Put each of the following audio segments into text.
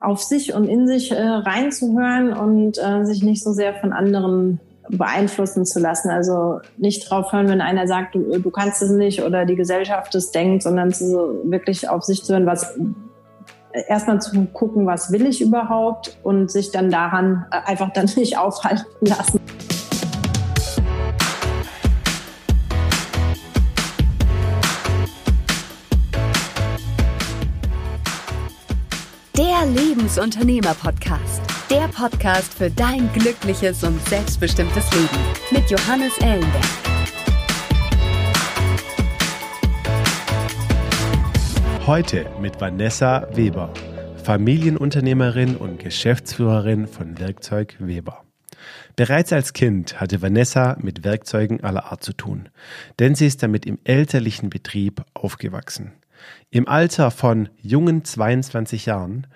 auf sich und in sich äh, reinzuhören und äh, sich nicht so sehr von anderen beeinflussen zu lassen. Also nicht drauf hören, wenn einer sagt, du, du kannst es nicht oder die Gesellschaft es denkt, sondern zu, wirklich auf sich zu hören, was erstmal zu gucken, was will ich überhaupt und sich dann daran äh, einfach dann nicht aufhalten lassen. Lebensunternehmer-Podcast. Der Podcast für dein glückliches und selbstbestimmtes Leben mit Johannes Ellenberg. Heute mit Vanessa Weber, Familienunternehmerin und Geschäftsführerin von Werkzeug Weber. Bereits als Kind hatte Vanessa mit Werkzeugen aller Art zu tun, denn sie ist damit im elterlichen Betrieb aufgewachsen. Im Alter von jungen 22 Jahren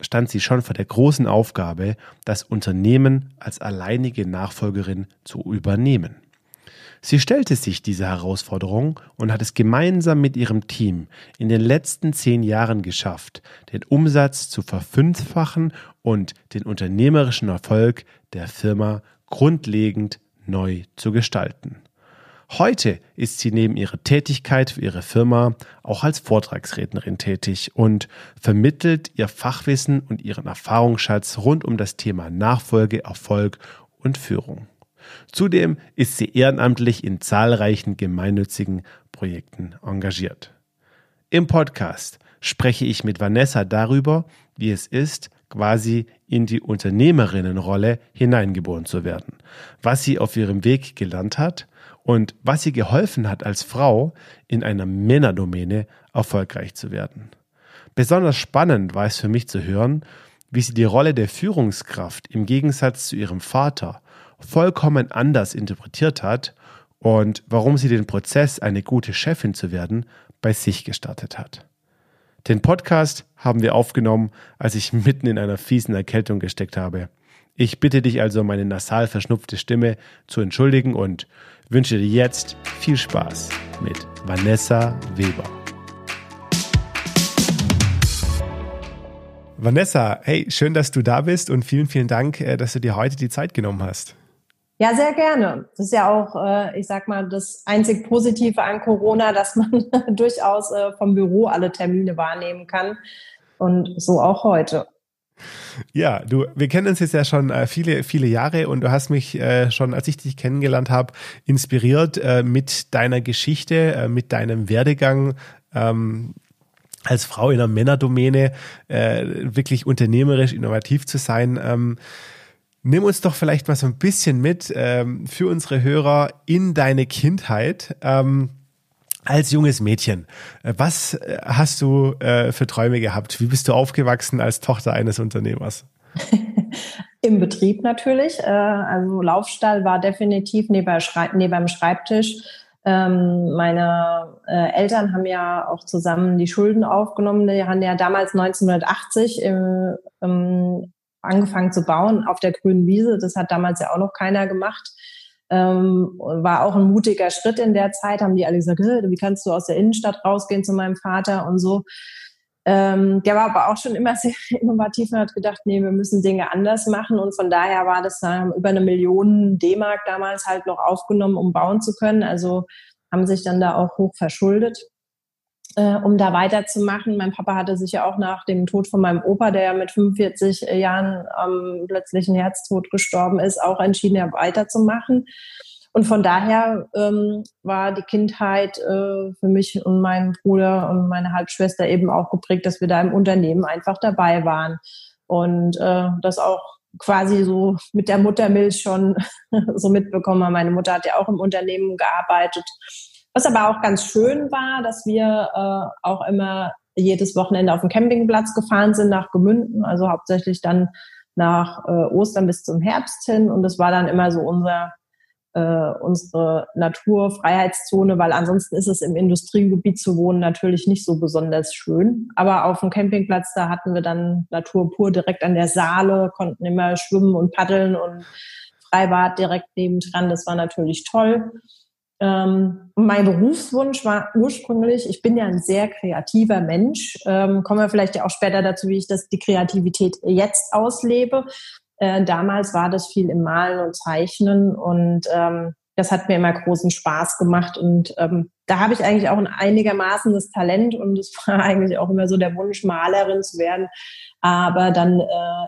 stand sie schon vor der großen Aufgabe, das Unternehmen als alleinige Nachfolgerin zu übernehmen. Sie stellte sich diese Herausforderung und hat es gemeinsam mit ihrem Team in den letzten zehn Jahren geschafft, den Umsatz zu verfünffachen und den unternehmerischen Erfolg der Firma grundlegend neu zu gestalten. Heute ist sie neben ihrer Tätigkeit für ihre Firma auch als Vortragsrednerin tätig und vermittelt ihr Fachwissen und ihren Erfahrungsschatz rund um das Thema Nachfolge, Erfolg und Führung. Zudem ist sie ehrenamtlich in zahlreichen gemeinnützigen Projekten engagiert. Im Podcast spreche ich mit Vanessa darüber, wie es ist, quasi in die Unternehmerinnenrolle hineingeboren zu werden, was sie auf ihrem Weg gelernt hat und was ihr geholfen hat, als Frau in einer Männerdomäne erfolgreich zu werden. Besonders spannend war es für mich zu hören, wie sie die Rolle der Führungskraft im Gegensatz zu ihrem Vater vollkommen anders interpretiert hat und warum sie den Prozess, eine gute Chefin zu werden, bei sich gestartet hat. Den Podcast haben wir aufgenommen, als ich mitten in einer fiesen Erkältung gesteckt habe. Ich bitte dich also, meine nasal verschnupfte Stimme zu entschuldigen und wünsche dir jetzt viel Spaß mit Vanessa Weber. Vanessa, hey, schön, dass du da bist und vielen, vielen Dank, äh, dass du dir heute die Zeit genommen hast. Ja, sehr gerne. Das ist ja auch, äh, ich sag mal, das einzig Positive an Corona, dass man durchaus äh, vom Büro alle Termine wahrnehmen kann. Und so auch heute. Ja, du, wir kennen uns jetzt ja schon äh, viele, viele Jahre und du hast mich äh, schon, als ich dich kennengelernt habe, inspiriert äh, mit deiner Geschichte, äh, mit deinem Werdegang. Ähm, als Frau in einer Männerdomäne äh, wirklich unternehmerisch innovativ zu sein. Ähm, nimm uns doch vielleicht mal so ein bisschen mit ähm, für unsere Hörer in deine Kindheit. Ähm, als junges Mädchen, äh, was äh, hast du äh, für Träume gehabt? Wie bist du aufgewachsen als Tochter eines Unternehmers? Im Betrieb natürlich. Äh, also Laufstall war definitiv neben, neben dem Schreibtisch. Ähm, meine äh, Eltern haben ja auch zusammen die Schulden aufgenommen. Die haben ja damals 1980 im, im angefangen zu bauen auf der grünen Wiese. Das hat damals ja auch noch keiner gemacht. Ähm, war auch ein mutiger Schritt in der Zeit, haben die alle gesagt, wie kannst du aus der Innenstadt rausgehen zu meinem Vater und so. Ähm, der war aber auch schon immer sehr innovativ und hat gedacht, nee, wir müssen Dinge anders machen. Und von daher war das dann über eine Million D-Mark damals halt noch aufgenommen, um bauen zu können. Also haben sich dann da auch hoch verschuldet äh, um da weiterzumachen. Mein Papa hatte sich ja auch nach dem Tod von meinem Opa, der ja mit 45 Jahren am ähm, plötzlichen Herztod gestorben ist, auch entschieden, ja weiterzumachen. Und von daher ähm, war die Kindheit äh, für mich und meinen Bruder und meine Halbschwester eben auch geprägt, dass wir da im Unternehmen einfach dabei waren. Und äh, das auch quasi so mit der Muttermilch schon so mitbekommen. Meine Mutter hat ja auch im Unternehmen gearbeitet was aber auch ganz schön war, dass wir äh, auch immer jedes Wochenende auf den Campingplatz gefahren sind nach Gemünden, also hauptsächlich dann nach äh, Ostern bis zum Herbst hin. Und das war dann immer so unser, äh, unsere Naturfreiheitszone, weil ansonsten ist es im Industriegebiet zu wohnen natürlich nicht so besonders schön. Aber auf dem Campingplatz, da hatten wir dann Natur pur direkt an der Saale, konnten immer schwimmen und paddeln und Freibad direkt nebendran. Das war natürlich toll. Ähm, mein Berufswunsch war ursprünglich, ich bin ja ein sehr kreativer Mensch, ähm, kommen wir vielleicht ja auch später dazu, wie ich das, die Kreativität jetzt auslebe. Äh, damals war das viel im Malen und Zeichnen und ähm, das hat mir immer großen Spaß gemacht und ähm, da habe ich eigentlich auch ein einigermaßen das Talent und es war eigentlich auch immer so der Wunsch, Malerin zu werden. Aber dann äh,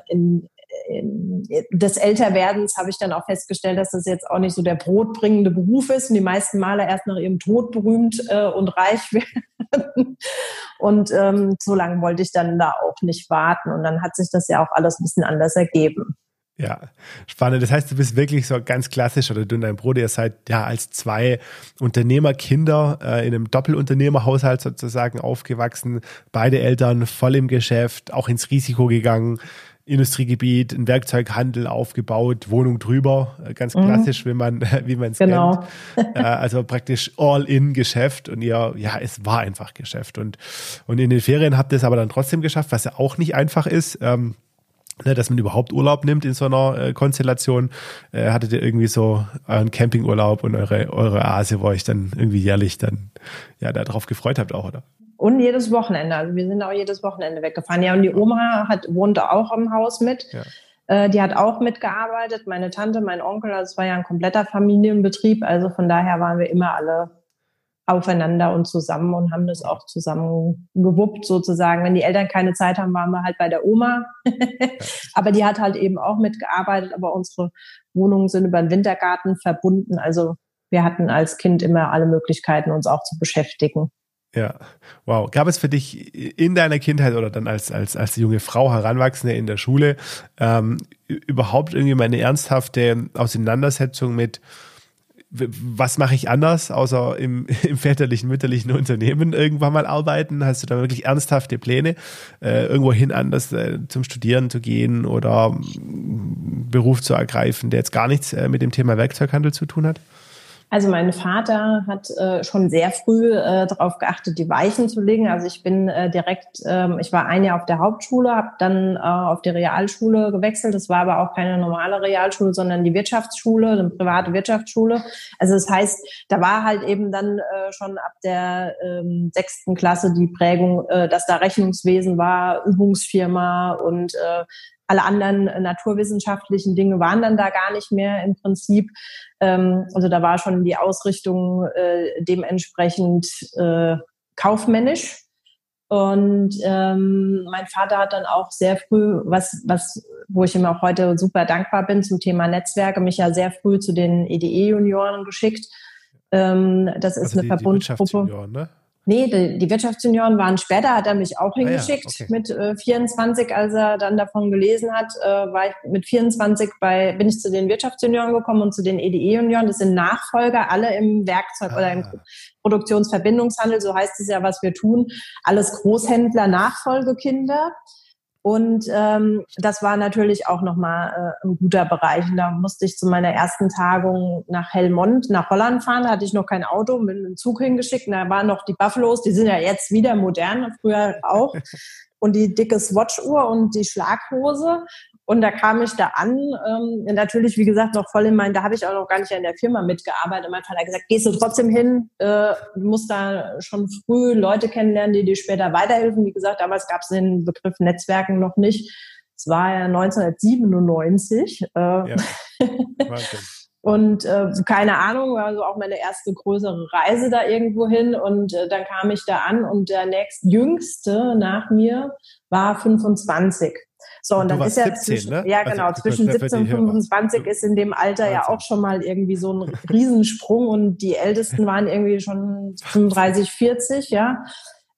in, in, des Älterwerdens habe ich dann auch festgestellt, dass das jetzt auch nicht so der brotbringende Beruf ist und die meisten Maler erst nach ihrem Tod berühmt äh, und reich werden. Und ähm, so lange wollte ich dann da auch nicht warten. Und dann hat sich das ja auch alles ein bisschen anders ergeben. Ja, spannend. Das heißt, du bist wirklich so ganz klassisch oder du und dein Bruder, ihr seid ja als zwei Unternehmerkinder äh, in einem Doppelunternehmerhaushalt sozusagen aufgewachsen. Beide Eltern voll im Geschäft, auch ins Risiko gegangen. Industriegebiet, ein Werkzeughandel aufgebaut, Wohnung drüber, äh, ganz mhm. klassisch, wie man wie man es genau. kennt. Äh, also praktisch All-in-Geschäft und ihr, ja, es war einfach Geschäft und und in den Ferien habt ihr es aber dann trotzdem geschafft, was ja auch nicht einfach ist. Ähm, ne, dass man überhaupt Urlaub nimmt in so einer äh, Konstellation. Äh, hattet ihr irgendwie so euren Campingurlaub und eure, eure Oase, wo euch dann irgendwie jährlich dann ja darauf gefreut habt auch, oder? Und jedes Wochenende. Also wir sind auch jedes Wochenende weggefahren. Ja, und die Oma hat, wohnte auch im Haus mit. Ja. Äh, die hat auch mitgearbeitet. Meine Tante, mein Onkel, also es war ja ein kompletter Familienbetrieb. Also von daher waren wir immer alle aufeinander und zusammen und haben das auch zusammen gewuppt sozusagen. Wenn die Eltern keine Zeit haben, waren wir halt bei der Oma. aber die hat halt eben auch mitgearbeitet, aber unsere Wohnungen sind über den Wintergarten verbunden. Also wir hatten als Kind immer alle Möglichkeiten, uns auch zu beschäftigen. Ja, wow. Gab es für dich in deiner Kindheit oder dann als, als, als junge Frau, Heranwachsende in der Schule, ähm, überhaupt irgendwie mal eine ernsthafte Auseinandersetzung mit, was mache ich anders, außer im, im väterlichen, mütterlichen Unternehmen irgendwann mal arbeiten? Hast du da wirklich ernsthafte Pläne, äh, irgendwo hin anders äh, zum Studieren zu gehen oder Beruf zu ergreifen, der jetzt gar nichts äh, mit dem Thema Werkzeughandel zu tun hat? Also mein Vater hat äh, schon sehr früh äh, darauf geachtet, die Weichen zu legen. Also ich bin äh, direkt, ähm, ich war ein Jahr auf der Hauptschule, habe dann äh, auf die Realschule gewechselt. Das war aber auch keine normale Realschule, sondern die Wirtschaftsschule, eine private Wirtschaftsschule. Also das heißt, da war halt eben dann äh, schon ab der ähm, sechsten Klasse die Prägung, äh, dass da Rechnungswesen war, Übungsfirma und äh, alle anderen naturwissenschaftlichen Dinge waren dann da gar nicht mehr im Prinzip. Ähm, also da war schon die Ausrichtung äh, dementsprechend äh, kaufmännisch. Und ähm, mein Vater hat dann auch sehr früh, was, was, wo ich ihm auch heute super dankbar bin zum Thema Netzwerke, mich ja sehr früh zu den EDE-Junioren geschickt. Ähm, das ist also eine die, Verbundgruppe. Die ne? Nee, die, die Wirtschaftsjunioren waren später, hat er mich auch hingeschickt ah ja, okay. mit äh, 24, als er dann davon gelesen hat, äh, war ich mit 24 bei, bin ich zu den Wirtschaftsjunioren gekommen und zu den EDE-Junioren. Das sind Nachfolger, alle im Werkzeug ah. oder im ah. Produktionsverbindungshandel, so heißt es ja, was wir tun. Alles Großhändler, Nachfolgekinder. Und ähm, das war natürlich auch nochmal äh, ein guter Bereich. Und da musste ich zu meiner ersten Tagung nach Helmond, nach Holland fahren. Da hatte ich noch kein Auto, mit dem Zug hingeschickt. Und da waren noch die Buffalos, die sind ja jetzt wieder modern, früher auch. Und die dicke Swatch-Uhr und die Schlaghose. Und da kam ich da an, ähm, natürlich, wie gesagt, noch voll in meinen, da habe ich auch noch gar nicht in der Firma mitgearbeitet. Mein Vater hat gesagt, gehst du trotzdem hin, äh, du musst da schon früh Leute kennenlernen, die dir später weiterhelfen. Wie gesagt, damals gab es den Begriff Netzwerken noch nicht. Es war ja 1997. Äh, ja. Und äh, keine Ahnung, also auch meine erste größere Reise da irgendwo hin. Und äh, dann kam ich da an und der nächstjüngste nach mir war 25. So, und, und dann ist ja 17, zwischen, ne? ja also genau, also, zwischen 17 und 25 ist in dem Alter 19. ja auch schon mal irgendwie so ein Riesensprung und die Ältesten waren irgendwie schon 35, 40, ja.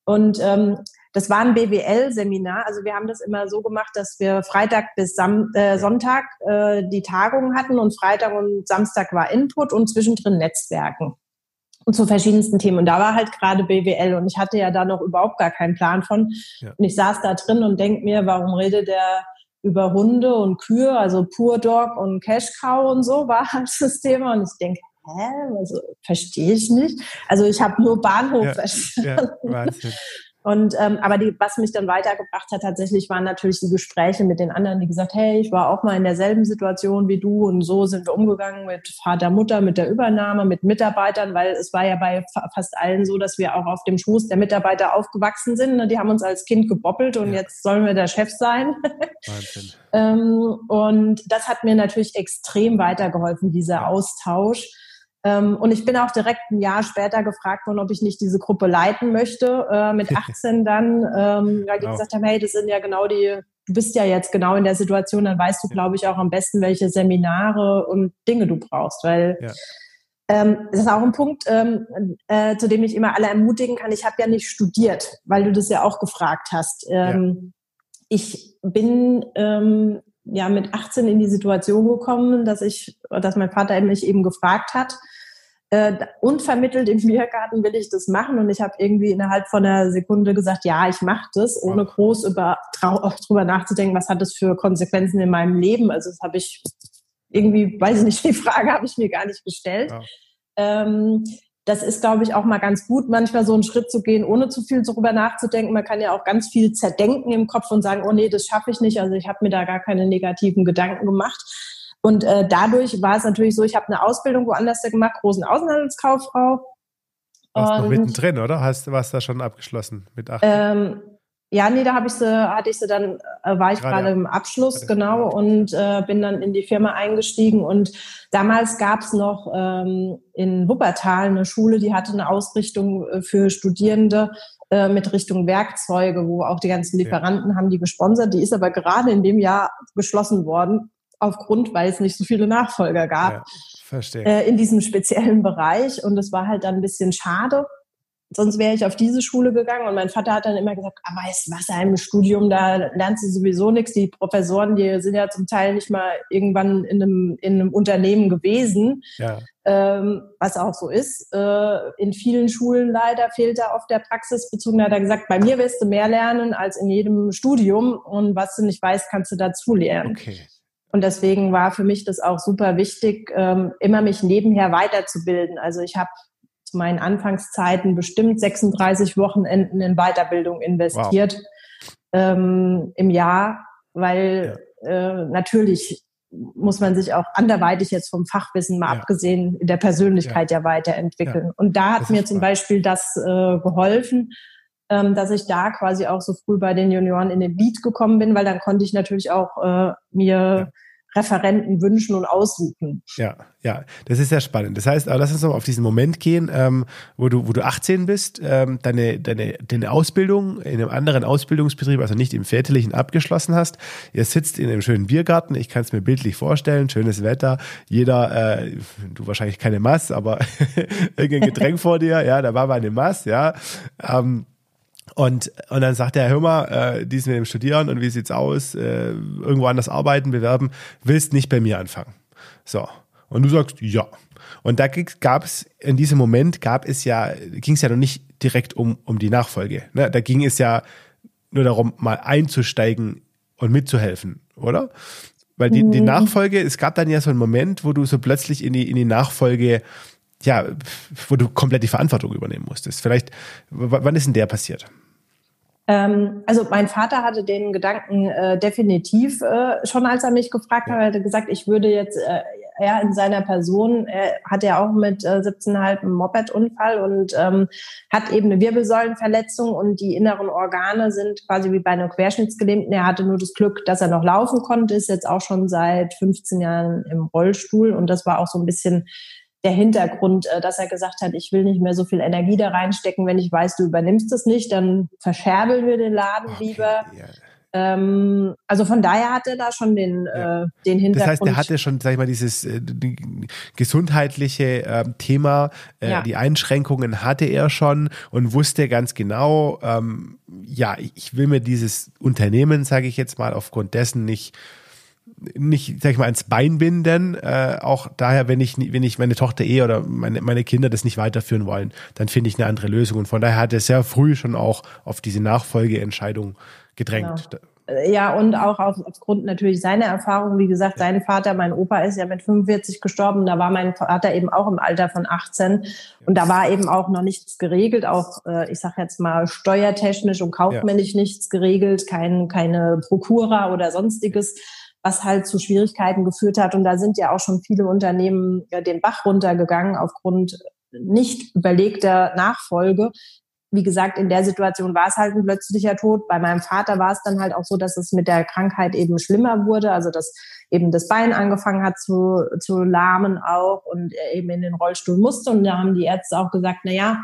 Und ähm, das war ein BWL-Seminar. Also wir haben das immer so gemacht, dass wir Freitag bis Sam äh, Sonntag äh, die Tagung hatten und Freitag und Samstag war Input und zwischendrin Netzwerken und zu verschiedensten Themen. Und da war halt gerade BWL und ich hatte ja da noch überhaupt gar keinen Plan von. Ja. Und ich saß da drin und denk mir, warum redet der über Hunde und Kühe, also Pur Dog und Cash Cow und so war halt das Thema. Und ich denke, hä, also verstehe ich nicht. Also ich habe nur Bahnhof ja, verstanden. Ja, Und ähm, aber die, was mich dann weitergebracht hat, tatsächlich waren natürlich die Gespräche mit den anderen, die gesagt, hey, ich war auch mal in derselben Situation wie du und so sind wir umgegangen mit Vater, Mutter, mit der Übernahme, mit Mitarbeitern, weil es war ja bei fast allen so, dass wir auch auf dem Schoß der Mitarbeiter aufgewachsen sind. Ne? Die haben uns als Kind geboppelt und ja. jetzt sollen wir der Chef sein. Ähm, und das hat mir natürlich extrem weitergeholfen, dieser Austausch. Ähm, und ich bin auch direkt ein Jahr später gefragt worden, ob ich nicht diese Gruppe leiten möchte, äh, mit 18 dann, ähm, weil die genau. gesagt haben, hey, das sind ja genau die, du bist ja jetzt genau in der Situation, dann weißt du, glaube ich, auch am besten, welche Seminare und Dinge du brauchst, weil ja. ähm, das ist auch ein Punkt, ähm, äh, zu dem ich immer alle ermutigen kann. Ich habe ja nicht studiert, weil du das ja auch gefragt hast. Ähm, ja. Ich bin ähm, ja mit 18 in die Situation gekommen, dass ich, dass mein Vater mich eben gefragt hat, äh, unvermittelt im Biergarten will ich das machen und ich habe irgendwie innerhalb von einer Sekunde gesagt, ja, ich mache das, ohne groß über, drüber nachzudenken, was hat das für Konsequenzen in meinem Leben. Also das habe ich irgendwie, weiß ich nicht, die Frage habe ich mir gar nicht gestellt. Ja. Ähm, das ist, glaube ich, auch mal ganz gut, manchmal so einen Schritt zu gehen, ohne zu viel darüber nachzudenken. Man kann ja auch ganz viel zerdenken im Kopf und sagen, oh nee, das schaffe ich nicht. Also ich habe mir da gar keine negativen Gedanken gemacht. Und äh, dadurch war es natürlich so, ich habe eine Ausbildung woanders gemacht, großen Außenhandelskauffrau. Warst noch mittendrin, oder? Hast du was da schon abgeschlossen mit 18? Ähm, ja, nee, da habe ich sie, hatte ich sie dann, äh, war ich gerade im Abschluss, genau, und äh, bin dann in die Firma eingestiegen. Und damals gab es noch ähm, in Wuppertal eine Schule, die hatte eine Ausrichtung äh, für Studierende äh, mit Richtung Werkzeuge, wo auch die ganzen Lieferanten ja. haben die gesponsert. Die ist aber gerade in dem Jahr geschlossen worden, aufgrund, weil es nicht so viele Nachfolger gab. Ja, verstehe. Äh, in diesem speziellen Bereich. Und es war halt dann ein bisschen schade sonst wäre ich auf diese Schule gegangen. Und mein Vater hat dann immer gesagt, aber ah, weißt was, im Studium, da lernst du sowieso nichts. Die Professoren, die sind ja zum Teil nicht mal irgendwann in einem, in einem Unternehmen gewesen. Ja. Ähm, was auch so ist. Äh, in vielen Schulen leider fehlt da oft der Praxisbezug. Da hat er gesagt, bei mir wirst du mehr lernen als in jedem Studium. Und was du nicht weißt, kannst du dazu lernen. Okay. Und deswegen war für mich das auch super wichtig, ähm, immer mich nebenher weiterzubilden. Also ich habe zu meinen Anfangszeiten bestimmt 36 Wochenenden in Weiterbildung investiert wow. ähm, im Jahr, weil ja. äh, natürlich muss man sich auch anderweitig jetzt vom Fachwissen mal ja. abgesehen in der Persönlichkeit ja, ja weiterentwickeln. Ja. Und da hat mir zum Beispiel das äh, geholfen, ähm, dass ich da quasi auch so früh bei den Junioren in den Beat gekommen bin, weil dann konnte ich natürlich auch äh, mir Referenten wünschen und aussuchen. Ja, ja, das ist sehr spannend. Das heißt, lass uns noch auf diesen Moment gehen, ähm, wo du, wo du 18 bist, ähm, deine, deine, deine Ausbildung in einem anderen Ausbildungsbetrieb, also nicht im väterlichen, abgeschlossen hast. Ihr sitzt in einem schönen Biergarten. Ich kann es mir bildlich vorstellen. Schönes Wetter. Jeder, äh, du wahrscheinlich keine Mass, aber irgendein Getränk vor dir. Ja, da war mal eine Mass. Ja. Ähm, und, und dann sagt er, hör mal, äh, die sind mit dem Studieren und wie sieht's aus? Äh, irgendwo anders arbeiten, bewerben, willst nicht bei mir anfangen. So. Und du sagst, ja. Und da gab es, in diesem Moment gab es ja, ging es ja noch nicht direkt um, um die Nachfolge. Ne? Da ging es ja nur darum, mal einzusteigen und mitzuhelfen, oder? Weil die, die mhm. Nachfolge, es gab dann ja so einen Moment, wo du so plötzlich in die, in die Nachfolge ja, wo du komplett die Verantwortung übernehmen musstest. Vielleicht, wann ist denn der passiert? Ähm, also mein Vater hatte den Gedanken äh, definitiv äh, schon, als er mich gefragt hat, er hatte gesagt, ich würde jetzt äh, er in seiner Person, er hat ja auch mit äh, 17,5 einen Moped-Unfall und ähm, hat eben eine Wirbelsäulenverletzung und die inneren Organe sind quasi wie bei einem Querschnittsgelähmten. Er hatte nur das Glück, dass er noch laufen konnte, ist jetzt auch schon seit 15 Jahren im Rollstuhl und das war auch so ein bisschen der Hintergrund, äh, dass er gesagt hat, ich will nicht mehr so viel Energie da reinstecken, wenn ich weiß, du übernimmst es nicht, dann verscherbeln wir den Laden okay, lieber. Ja. Ähm, also von daher hat er da schon den, ja. äh, den Hintergrund. Das heißt, er hatte schon, sag ich mal, dieses äh, gesundheitliche äh, Thema, ja. die Einschränkungen hatte er schon und wusste ganz genau, ähm, ja, ich will mir dieses Unternehmen, sage ich jetzt mal, aufgrund dessen nicht nicht, sag ich mal, ans Bein binden. Äh, auch daher, wenn ich, wenn ich meine Tochter eh oder meine, meine Kinder das nicht weiterführen wollen, dann finde ich eine andere Lösung. Und von daher hat er sehr früh schon auch auf diese Nachfolgeentscheidung gedrängt. Genau. Ja, und auch auf, aufgrund natürlich seiner Erfahrung. Wie gesagt, sein Vater, mein Opa ist ja mit 45 gestorben. Da war mein Vater eben auch im Alter von 18. Und da war eben auch noch nichts geregelt, auch, äh, ich sage jetzt mal, steuertechnisch und kaufmännisch ja. nichts geregelt, kein, keine Prokura oder sonstiges was halt zu Schwierigkeiten geführt hat. Und da sind ja auch schon viele Unternehmen den Bach runtergegangen aufgrund nicht überlegter Nachfolge wie gesagt, in der Situation war es halt ein plötzlicher Tod. Bei meinem Vater war es dann halt auch so, dass es mit der Krankheit eben schlimmer wurde, also dass eben das Bein angefangen hat zu, zu lahmen auch und er eben in den Rollstuhl musste. Und da haben die Ärzte auch gesagt, na ja,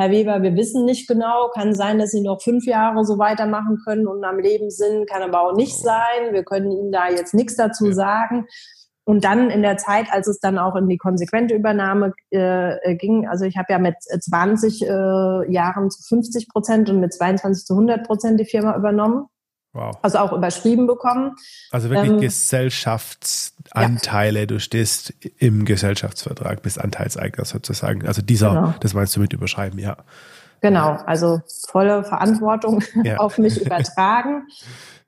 Herr Weber, wir wissen nicht genau, kann sein, dass Sie noch fünf Jahre so weitermachen können und am Leben sind, kann aber auch nicht sein. Wir können Ihnen da jetzt nichts dazu sagen. Und dann in der Zeit, als es dann auch in die konsequente Übernahme äh, äh ging, also ich habe ja mit 20 äh, Jahren zu 50 Prozent und mit 22 zu 100 Prozent die Firma übernommen. Wow. Also auch überschrieben bekommen. Also wirklich ähm, Gesellschaftsanteile. Ja. Du stehst im Gesellschaftsvertrag, bist Anteilseigner sozusagen. Also dieser, genau. das meinst du mit überschreiben, ja. Genau, also volle Verantwortung ja. auf mich übertragen.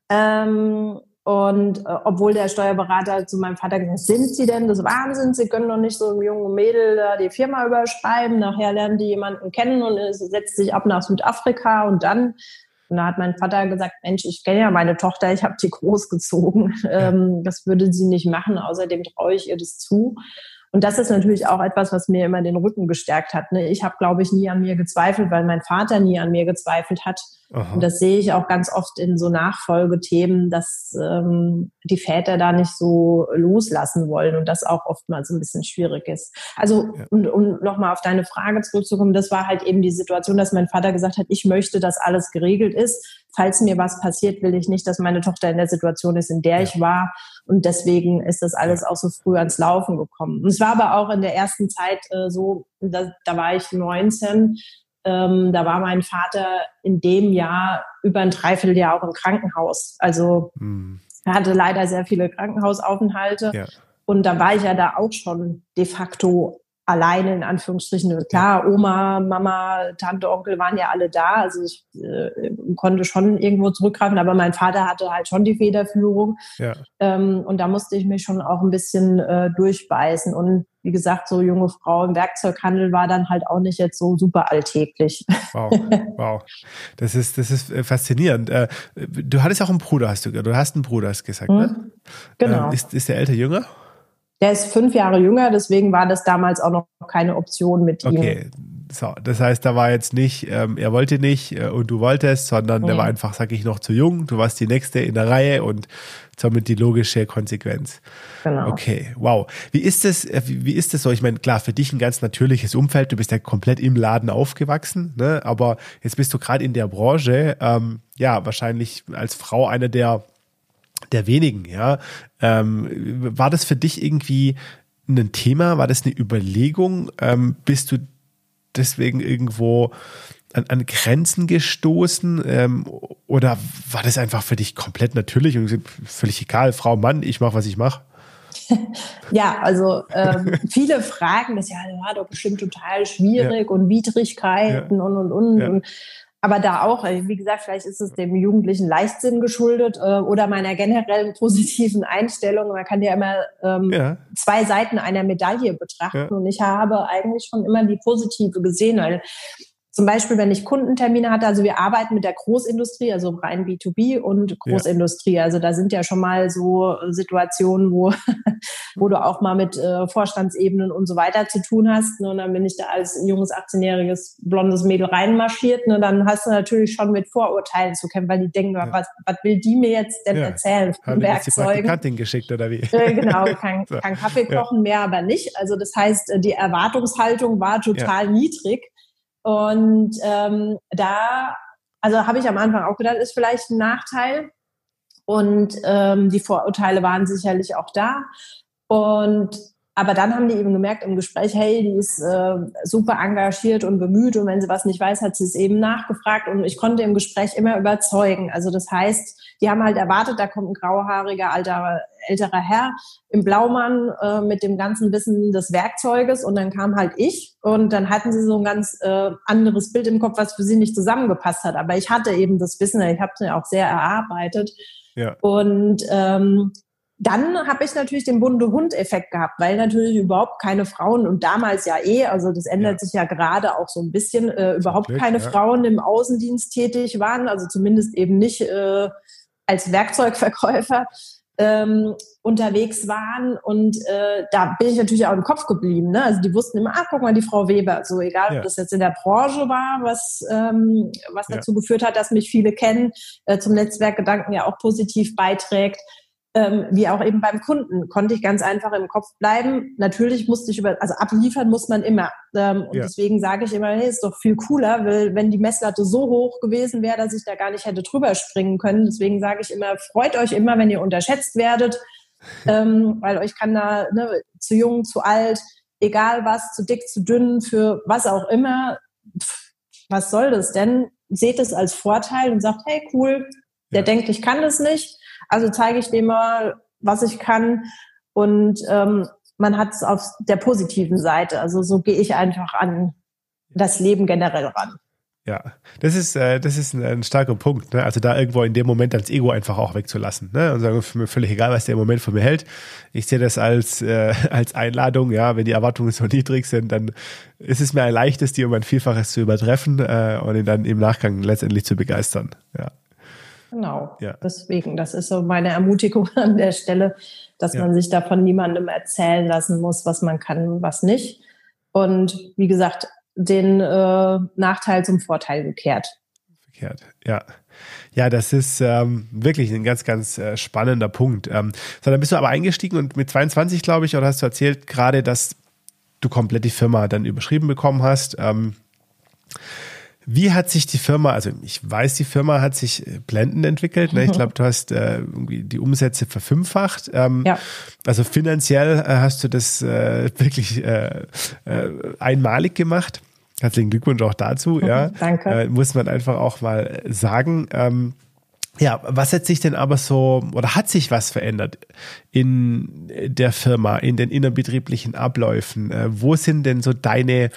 ähm, und äh, obwohl der Steuerberater zu meinem Vater gesagt hat, sind Sie denn des Wahnsinns? Sie können doch nicht so einem jungen Mädel da die Firma überschreiben. Nachher lernen die jemanden kennen und es setzt sich ab nach Südafrika und dann. Und da hat mein Vater gesagt, Mensch, ich kenne ja meine Tochter, ich habe die großgezogen. Ähm, das würde sie nicht machen. Außerdem traue ich ihr das zu. Und das ist natürlich auch etwas, was mir immer den Rücken gestärkt hat. Ne? Ich habe, glaube ich, nie an mir gezweifelt, weil mein Vater nie an mir gezweifelt hat. Aha. Und das sehe ich auch ganz oft in so Nachfolgethemen, dass ähm, die Väter da nicht so loslassen wollen und das auch oftmals ein bisschen schwierig ist. Also, ja. und, um nochmal auf deine Frage zurückzukommen, das war halt eben die Situation, dass mein Vater gesagt hat, ich möchte, dass alles geregelt ist. Falls mir was passiert, will ich nicht, dass meine Tochter in der Situation ist, in der ja. ich war. Und deswegen ist das alles auch so früh ans Laufen gekommen. Und es war aber auch in der ersten Zeit äh, so, da, da war ich 19, ähm, da war mein Vater in dem Jahr über ein Dreivierteljahr auch im Krankenhaus. Also hm. er hatte leider sehr viele Krankenhausaufenthalte. Ja. Und da war ich ja da auch schon de facto alleine in Anführungsstrichen. Klar, Oma, Mama, Tante, Onkel waren ja alle da. Also ich äh, konnte schon irgendwo zurückgreifen, aber mein Vater hatte halt schon die Federführung. Ja. Ähm, und da musste ich mich schon auch ein bisschen äh, durchbeißen. Und wie gesagt, so junge Frau im Werkzeughandel war dann halt auch nicht jetzt so super alltäglich. Wow, wow. Das ist, das ist äh, faszinierend. Äh, du hattest auch einen Bruder, hast du, du hast einen Bruder, hast gesagt, ne? mhm. ne? Genau. Ist, ist der älter jünger? Der ist fünf Jahre jünger, deswegen war das damals auch noch keine Option mit ihm. Okay, so, das heißt, da war jetzt nicht, ähm, er wollte nicht äh, und du wolltest, sondern mhm. der war einfach, sag ich, noch zu jung. Du warst die nächste in der Reihe und somit die logische Konsequenz. Genau. Okay, wow. Wie ist das, äh, wie, wie ist das so? Ich meine, klar, für dich ein ganz natürliches Umfeld. Du bist ja komplett im Laden aufgewachsen, ne? aber jetzt bist du gerade in der Branche, ähm, ja, wahrscheinlich als Frau einer der der wenigen, ja. Ähm, war das für dich irgendwie ein Thema? War das eine Überlegung? Ähm, bist du deswegen irgendwo an, an Grenzen gestoßen? Ähm, oder war das einfach für dich komplett natürlich und völlig egal, Frau, Mann, ich mache, was ich mache? ja, also ähm, viele fragen das ja, war doch bestimmt total schwierig ja. und Widrigkeiten ja. und und und. Ja. und aber da auch, äh, wie gesagt, vielleicht ist es dem jugendlichen Leichtsinn geschuldet äh, oder meiner generellen positiven Einstellung. Man kann ja immer ähm, ja. zwei Seiten einer Medaille betrachten. Ja. Und ich habe eigentlich schon immer die positive gesehen, weil zum Beispiel, wenn ich Kundentermine hatte, also wir arbeiten mit der Großindustrie, also rein B2B und Großindustrie. Ja. Also da sind ja schon mal so Situationen, wo, wo du auch mal mit äh, Vorstandsebenen und so weiter zu tun hast. Ne? Und dann bin ich da als junges 18-jähriges blondes Mädel reinmarschiert. Ne? Dann hast du natürlich schon mit Vorurteilen zu kämpfen, weil die denken, ja. was, was will die mir jetzt denn ja. erzählen von Haben Werkzeugen? Die geschickt oder wie? Äh, genau, kein, so. kein Kaffee kochen mehr, aber nicht. Also das heißt, die Erwartungshaltung war total niedrig. Und ähm, da, also habe ich am Anfang auch gedacht, ist vielleicht ein Nachteil. Und ähm, die Vorurteile waren sicherlich auch da. Und aber dann haben die eben gemerkt im Gespräch, hey, die ist äh, super engagiert und bemüht und wenn sie was nicht weiß, hat sie es eben nachgefragt und ich konnte im Gespräch immer überzeugen. Also das heißt, die haben halt erwartet, da kommt ein grauhaariger alter älterer Herr im Blaumann äh, mit dem ganzen Wissen des Werkzeuges und dann kam halt ich und dann hatten sie so ein ganz äh, anderes Bild im Kopf, was für sie nicht zusammengepasst hat. Aber ich hatte eben das Wissen, ich habe es ja auch sehr erarbeitet Ja. Und ähm, dann habe ich natürlich den bunte Hund-Effekt gehabt, weil natürlich überhaupt keine Frauen und damals ja eh, also das ändert ja. sich ja gerade auch so ein bisschen, äh, überhaupt Glück, keine ja. Frauen im Außendienst tätig waren, also zumindest eben nicht äh, als Werkzeugverkäufer ähm, unterwegs waren und äh, da bin ich natürlich auch im Kopf geblieben. Ne? Also die wussten immer, ah, guck mal, die Frau Weber. So egal, ja. ob das jetzt in der Branche war, was ähm, was dazu ja. geführt hat, dass mich viele kennen, äh, zum Netzwerkgedanken ja auch positiv beiträgt ähm, wie auch eben beim Kunden, konnte ich ganz einfach im Kopf bleiben. Natürlich musste ich über, also abliefern muss man immer. Ähm, und ja. deswegen sage ich immer, hey, ist doch viel cooler, weil wenn die Messlatte so hoch gewesen wäre, dass ich da gar nicht hätte drüber springen können. Deswegen sage ich immer, freut euch immer, wenn ihr unterschätzt werdet, ähm, weil euch kann da ne, zu jung, zu alt, egal was, zu dick, zu dünn, für was auch immer, pff, was soll das denn? Seht es als Vorteil und sagt, hey, cool, der ja. denkt, ich kann das nicht also zeige ich dem mal, was ich kann und ähm, man hat es auf der positiven Seite. Also so gehe ich einfach an das Leben generell ran. Ja, das ist, äh, das ist ein, ein starker Punkt. Ne? Also da irgendwo in dem Moment das Ego einfach auch wegzulassen. Ne? Und sagen, mir völlig egal, was der im Moment von mir hält. Ich sehe das als, äh, als Einladung. Ja, wenn die Erwartungen so niedrig sind, dann ist es mir ein leichtes, die um ein Vielfaches zu übertreffen äh, und ihn dann im Nachgang letztendlich zu begeistern. Ja. Genau. Ja. Deswegen, das ist so meine Ermutigung an der Stelle, dass ja. man sich davon niemandem erzählen lassen muss, was man kann und was nicht. Und wie gesagt, den äh, Nachteil zum Vorteil gekehrt. Verkehrt, ja. Ja, das ist ähm, wirklich ein ganz, ganz äh, spannender Punkt. Ähm, so, dann bist du aber eingestiegen und mit 22, glaube ich, oder hast du erzählt gerade, dass du komplett die Firma dann überschrieben bekommen hast. Ähm, wie hat sich die Firma, also ich weiß, die Firma hat sich äh, blendend entwickelt. Ne? Ich glaube, du hast äh, irgendwie die Umsätze verfünffacht. Ähm, ja. Also finanziell äh, hast du das äh, wirklich äh, äh, einmalig gemacht. Herzlichen Glückwunsch auch dazu. ja, danke. Muss man einfach auch mal sagen. Ähm, ja, was hat sich denn aber so oder hat sich was verändert in der Firma, in den innerbetrieblichen Abläufen? Wo sind denn so deine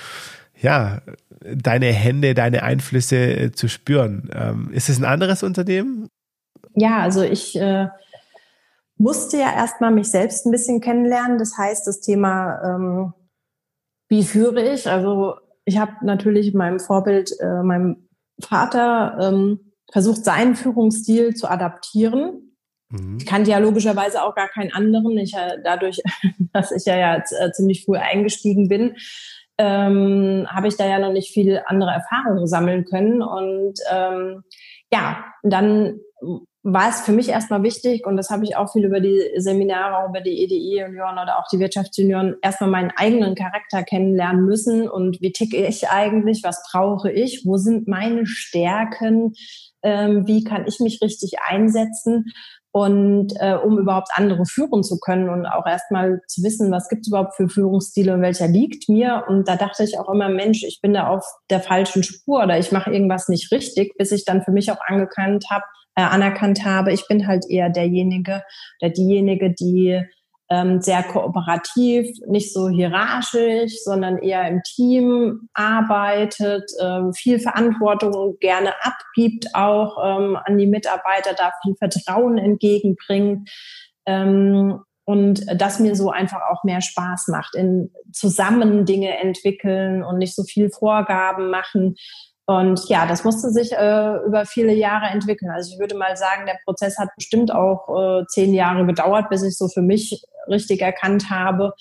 ja, deine Hände, deine Einflüsse äh, zu spüren. Ähm, ist es ein anderes Unternehmen? Ja, also ich äh, musste ja erstmal mich selbst ein bisschen kennenlernen. Das heißt, das Thema, ähm, wie führe ich? Also ich habe natürlich meinem Vorbild, äh, meinem Vater, ähm, versucht, seinen Führungsstil zu adaptieren. Mhm. Ich kannte ja logischerweise auch gar keinen anderen. Ich, äh, dadurch, dass ich ja jetzt äh, ziemlich früh eingestiegen bin, ähm, habe ich da ja noch nicht viel andere Erfahrungen sammeln können. Und ähm, ja, dann war es für mich erstmal wichtig, und das habe ich auch viel über die Seminare, über die EDI-Junioren oder auch die Wirtschaftsjunioren, erstmal meinen eigenen Charakter kennenlernen müssen und wie ticke ich eigentlich, was brauche ich, wo sind meine Stärken, ähm, wie kann ich mich richtig einsetzen und äh, um überhaupt andere führen zu können und auch erstmal zu wissen, was gibt es überhaupt für Führungsstile und welcher liegt mir. Und da dachte ich auch immer, Mensch, ich bin da auf der falschen Spur oder ich mache irgendwas nicht richtig, bis ich dann für mich auch angekannt habe, äh, anerkannt habe, ich bin halt eher derjenige oder diejenige, die ähm, sehr kooperativ, nicht so hierarchisch, sondern eher im Team arbeitet, ähm, viel Verantwortung gerne abgibt, auch ähm, an die Mitarbeiter, da viel Vertrauen entgegenbringt. Ähm, und das mir so einfach auch mehr Spaß macht, in zusammen Dinge entwickeln und nicht so viel Vorgaben machen, und ja, das musste sich äh, über viele Jahre entwickeln. Also ich würde mal sagen, der Prozess hat bestimmt auch äh, zehn Jahre gedauert, bis ich so für mich richtig erkannt habe,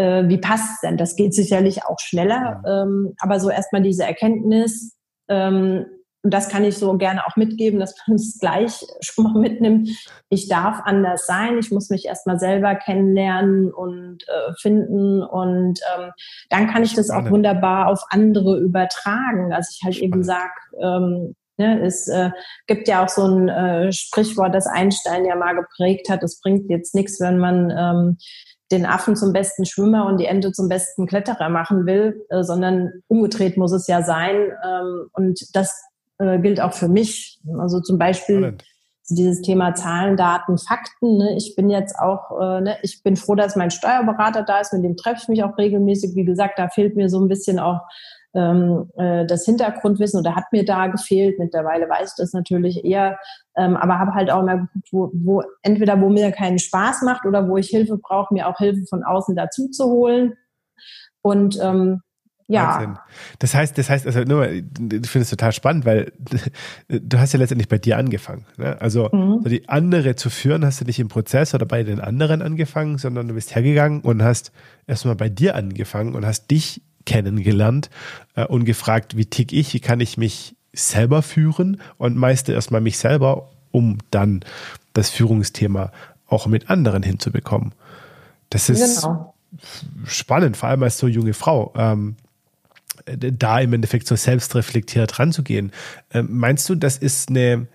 äh, wie passt es denn? Das geht sicherlich auch schneller, ähm, aber so erstmal diese Erkenntnis, ähm, und das kann ich so gerne auch mitgeben, dass man es gleich schon mal mitnimmt. Ich darf anders sein. Ich muss mich erstmal selber kennenlernen und äh, finden. Und ähm, dann kann ich das auch wunderbar auf andere übertragen. Dass ich halt Spannend. eben sage, ähm, ne, es äh, gibt ja auch so ein äh, Sprichwort, das Einstein ja mal geprägt hat. Es bringt jetzt nichts, wenn man ähm, den Affen zum besten Schwimmer und die Ente zum besten Kletterer machen will, äh, sondern umgedreht muss es ja sein. Ähm, und das äh, gilt auch für mich. Also zum Beispiel Spannend. dieses Thema Zahlen, Daten, Fakten. Ne? Ich bin jetzt auch, äh, ne? ich bin froh, dass mein Steuerberater da ist, mit dem treffe ich mich auch regelmäßig. Wie gesagt, da fehlt mir so ein bisschen auch ähm, äh, das Hintergrundwissen oder hat mir da gefehlt. Mittlerweile weiß ich das natürlich eher, ähm, aber habe halt auch mal geguckt, wo, wo entweder wo mir keinen Spaß macht oder wo ich Hilfe brauche, mir auch Hilfe von außen dazu zu holen. Und ähm, ja. Wahnsinn. Das heißt, das heißt, also nur, ich finde es total spannend, weil du hast ja letztendlich bei dir angefangen. Ne? Also mhm. so die andere zu führen, hast du nicht im Prozess oder bei den anderen angefangen, sondern du bist hergegangen und hast erstmal bei dir angefangen und hast dich kennengelernt äh, und gefragt, wie tick ich, wie kann ich mich selber führen und meiste erstmal mich selber, um dann das Führungsthema auch mit anderen hinzubekommen. Das ist genau. spannend, vor allem als so junge Frau. Ähm, da im Endeffekt so selbstreflektiert ranzugehen. Ähm, meinst du, das ist eine,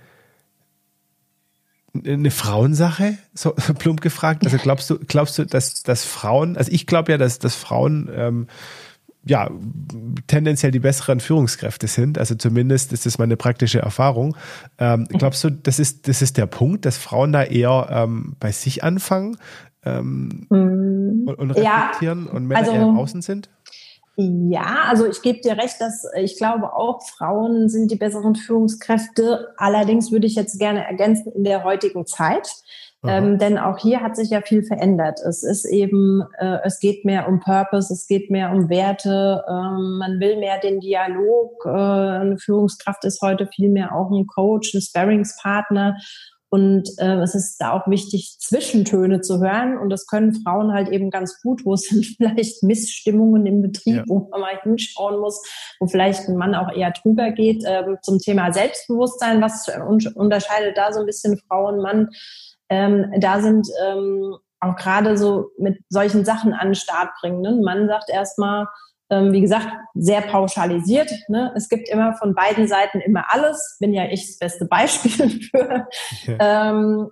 eine Frauensache, so plump gefragt? Also glaubst du, glaubst du, dass, dass Frauen, also ich glaube ja, dass, dass Frauen ähm, ja tendenziell die besseren Führungskräfte sind. Also zumindest ist das meine praktische Erfahrung. Ähm, glaubst du, das ist, das ist der Punkt, dass Frauen da eher ähm, bei sich anfangen ähm, mhm. und, und, reflektieren ja, und Männer also, eher im Außen sind? Ja, also ich gebe dir recht, dass äh, ich glaube auch Frauen sind die besseren Führungskräfte. Allerdings würde ich jetzt gerne ergänzen in der heutigen Zeit. Ähm, denn auch hier hat sich ja viel verändert. Es ist eben, äh, es geht mehr um Purpose, es geht mehr um Werte, ähm, man will mehr den Dialog. Äh, eine Führungskraft ist heute viel mehr auch ein Coach, ein Sparringspartner. Und äh, es ist da auch wichtig, Zwischentöne zu hören. Und das können Frauen halt eben ganz gut, wo es vielleicht Missstimmungen im Betrieb, ja. wo man mal hinschauen muss, wo vielleicht ein Mann auch eher drüber geht. Äh, zum Thema Selbstbewusstsein, was unterscheidet da so ein bisschen Frauen, Mann? Ähm, da sind ähm, auch gerade so mit solchen Sachen an den Start bringen. Ne? Ein Mann sagt erstmal, ähm, wie gesagt, sehr pauschalisiert. Ne? Es gibt immer von beiden Seiten immer alles. Bin ja ich das beste Beispiel für. Ja. Ähm,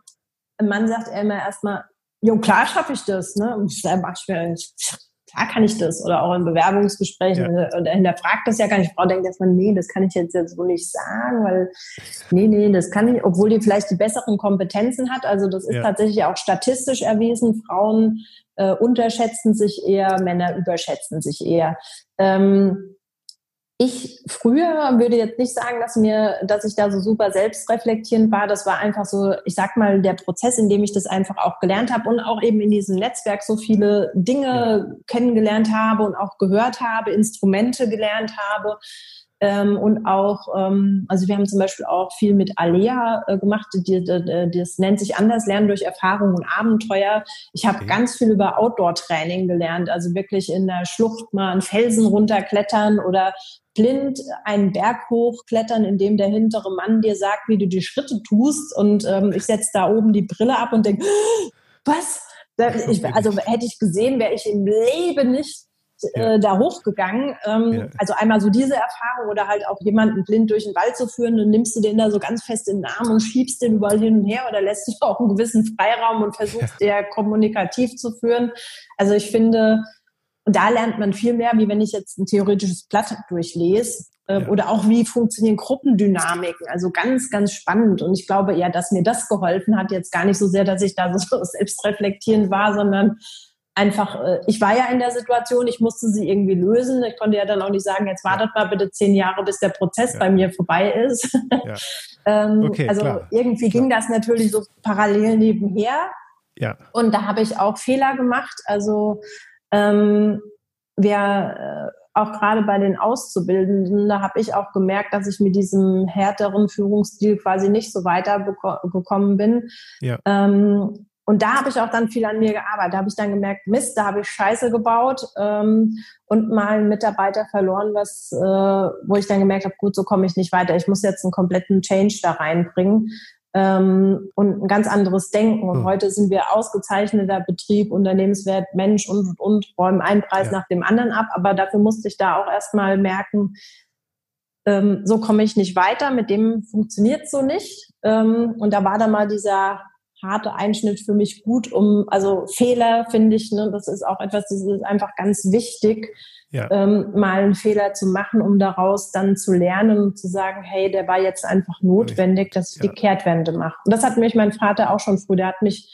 ein Mann sagt immer erstmal, jo, klar schaffe ich das. Ne? Und da mach ich mir, klar kann ich das. Oder auch in Bewerbungsgesprächen. Ja. Und er fragt das ja gar nicht. Die Frau denkt erstmal, nee, das kann ich jetzt, jetzt so nicht sagen, weil, nee, nee, das kann ich, obwohl die vielleicht die besseren Kompetenzen hat. Also das ist ja. tatsächlich auch statistisch erwiesen. Frauen äh, unterschätzen sich eher, Männer überschätzen sich eher. Ähm, ich früher würde jetzt nicht sagen, dass mir, dass ich da so super selbstreflektierend war. Das war einfach so, ich sag mal, der Prozess, in dem ich das einfach auch gelernt habe und auch eben in diesem Netzwerk so viele Dinge ja. kennengelernt habe und auch gehört habe, Instrumente gelernt habe. Ähm, und auch, ähm, also wir haben zum Beispiel auch viel mit Alea äh, gemacht, die, die, das nennt sich anders, Lernen durch Erfahrung und Abenteuer. Ich habe okay. ganz viel über Outdoor-Training gelernt, also wirklich in der Schlucht mal einen Felsen runterklettern oder blind einen Berg hochklettern, in dem der hintere Mann dir sagt, wie du die Schritte tust. Und ähm, ich setze da oben die Brille ab und denke, was? Ich, also hätte ich gesehen, wäre ich im Leben nicht ja. äh, da hochgegangen. Ähm, ja. Also einmal so diese Erfahrung oder halt auch jemanden blind durch den Wald zu führen, dann nimmst du den da so ganz fest in den Arm und schiebst den überall hin und her oder lässt du auch einen gewissen Freiraum und versuchst ja. der kommunikativ zu führen. Also ich finde, und da lernt man viel mehr, wie wenn ich jetzt ein theoretisches Blatt durchlese. Äh, ja. Oder auch, wie funktionieren Gruppendynamiken. Also ganz, ganz spannend. Und ich glaube eher, dass mir das geholfen hat. Jetzt gar nicht so sehr, dass ich da so selbstreflektierend war, sondern einfach, äh, ich war ja in der Situation, ich musste sie irgendwie lösen. Ich konnte ja dann auch nicht sagen, jetzt wartet ja. mal bitte zehn Jahre, bis der Prozess ja. bei mir vorbei ist. Ja. ähm, okay, also klar. irgendwie ging das natürlich so parallel nebenher. Ja. Und da habe ich auch Fehler gemacht. Also ähm, wir äh, auch gerade bei den Auszubildenden, da habe ich auch gemerkt, dass ich mit diesem härteren Führungsstil quasi nicht so weitergekommen bin. Ja. Ähm, und da habe ich auch dann viel an mir gearbeitet. Da habe ich dann gemerkt, Mist, da habe ich Scheiße gebaut ähm, und mal einen Mitarbeiter verloren, was, äh, wo ich dann gemerkt habe, gut, so komme ich nicht weiter. Ich muss jetzt einen kompletten Change da reinbringen ähm, und ein ganz anderes Denken. Und mhm. heute sind wir ausgezeichneter Betrieb, Unternehmenswert, Mensch und, und, und räumen einen Preis ja. nach dem anderen ab. Aber dafür musste ich da auch erstmal merken, ähm, so komme ich nicht weiter, mit dem funktioniert so nicht. Ähm, und da war dann mal dieser harte Einschnitt für mich gut, um, also Fehler finde ich, ne, das ist auch etwas, das ist einfach ganz wichtig, ja. ähm, mal einen Fehler zu machen, um daraus dann zu lernen und zu sagen, hey, der war jetzt einfach notwendig, dass ich ja. die Kehrtwende mache. Und das hat mich mein Vater auch schon früh, der hat mich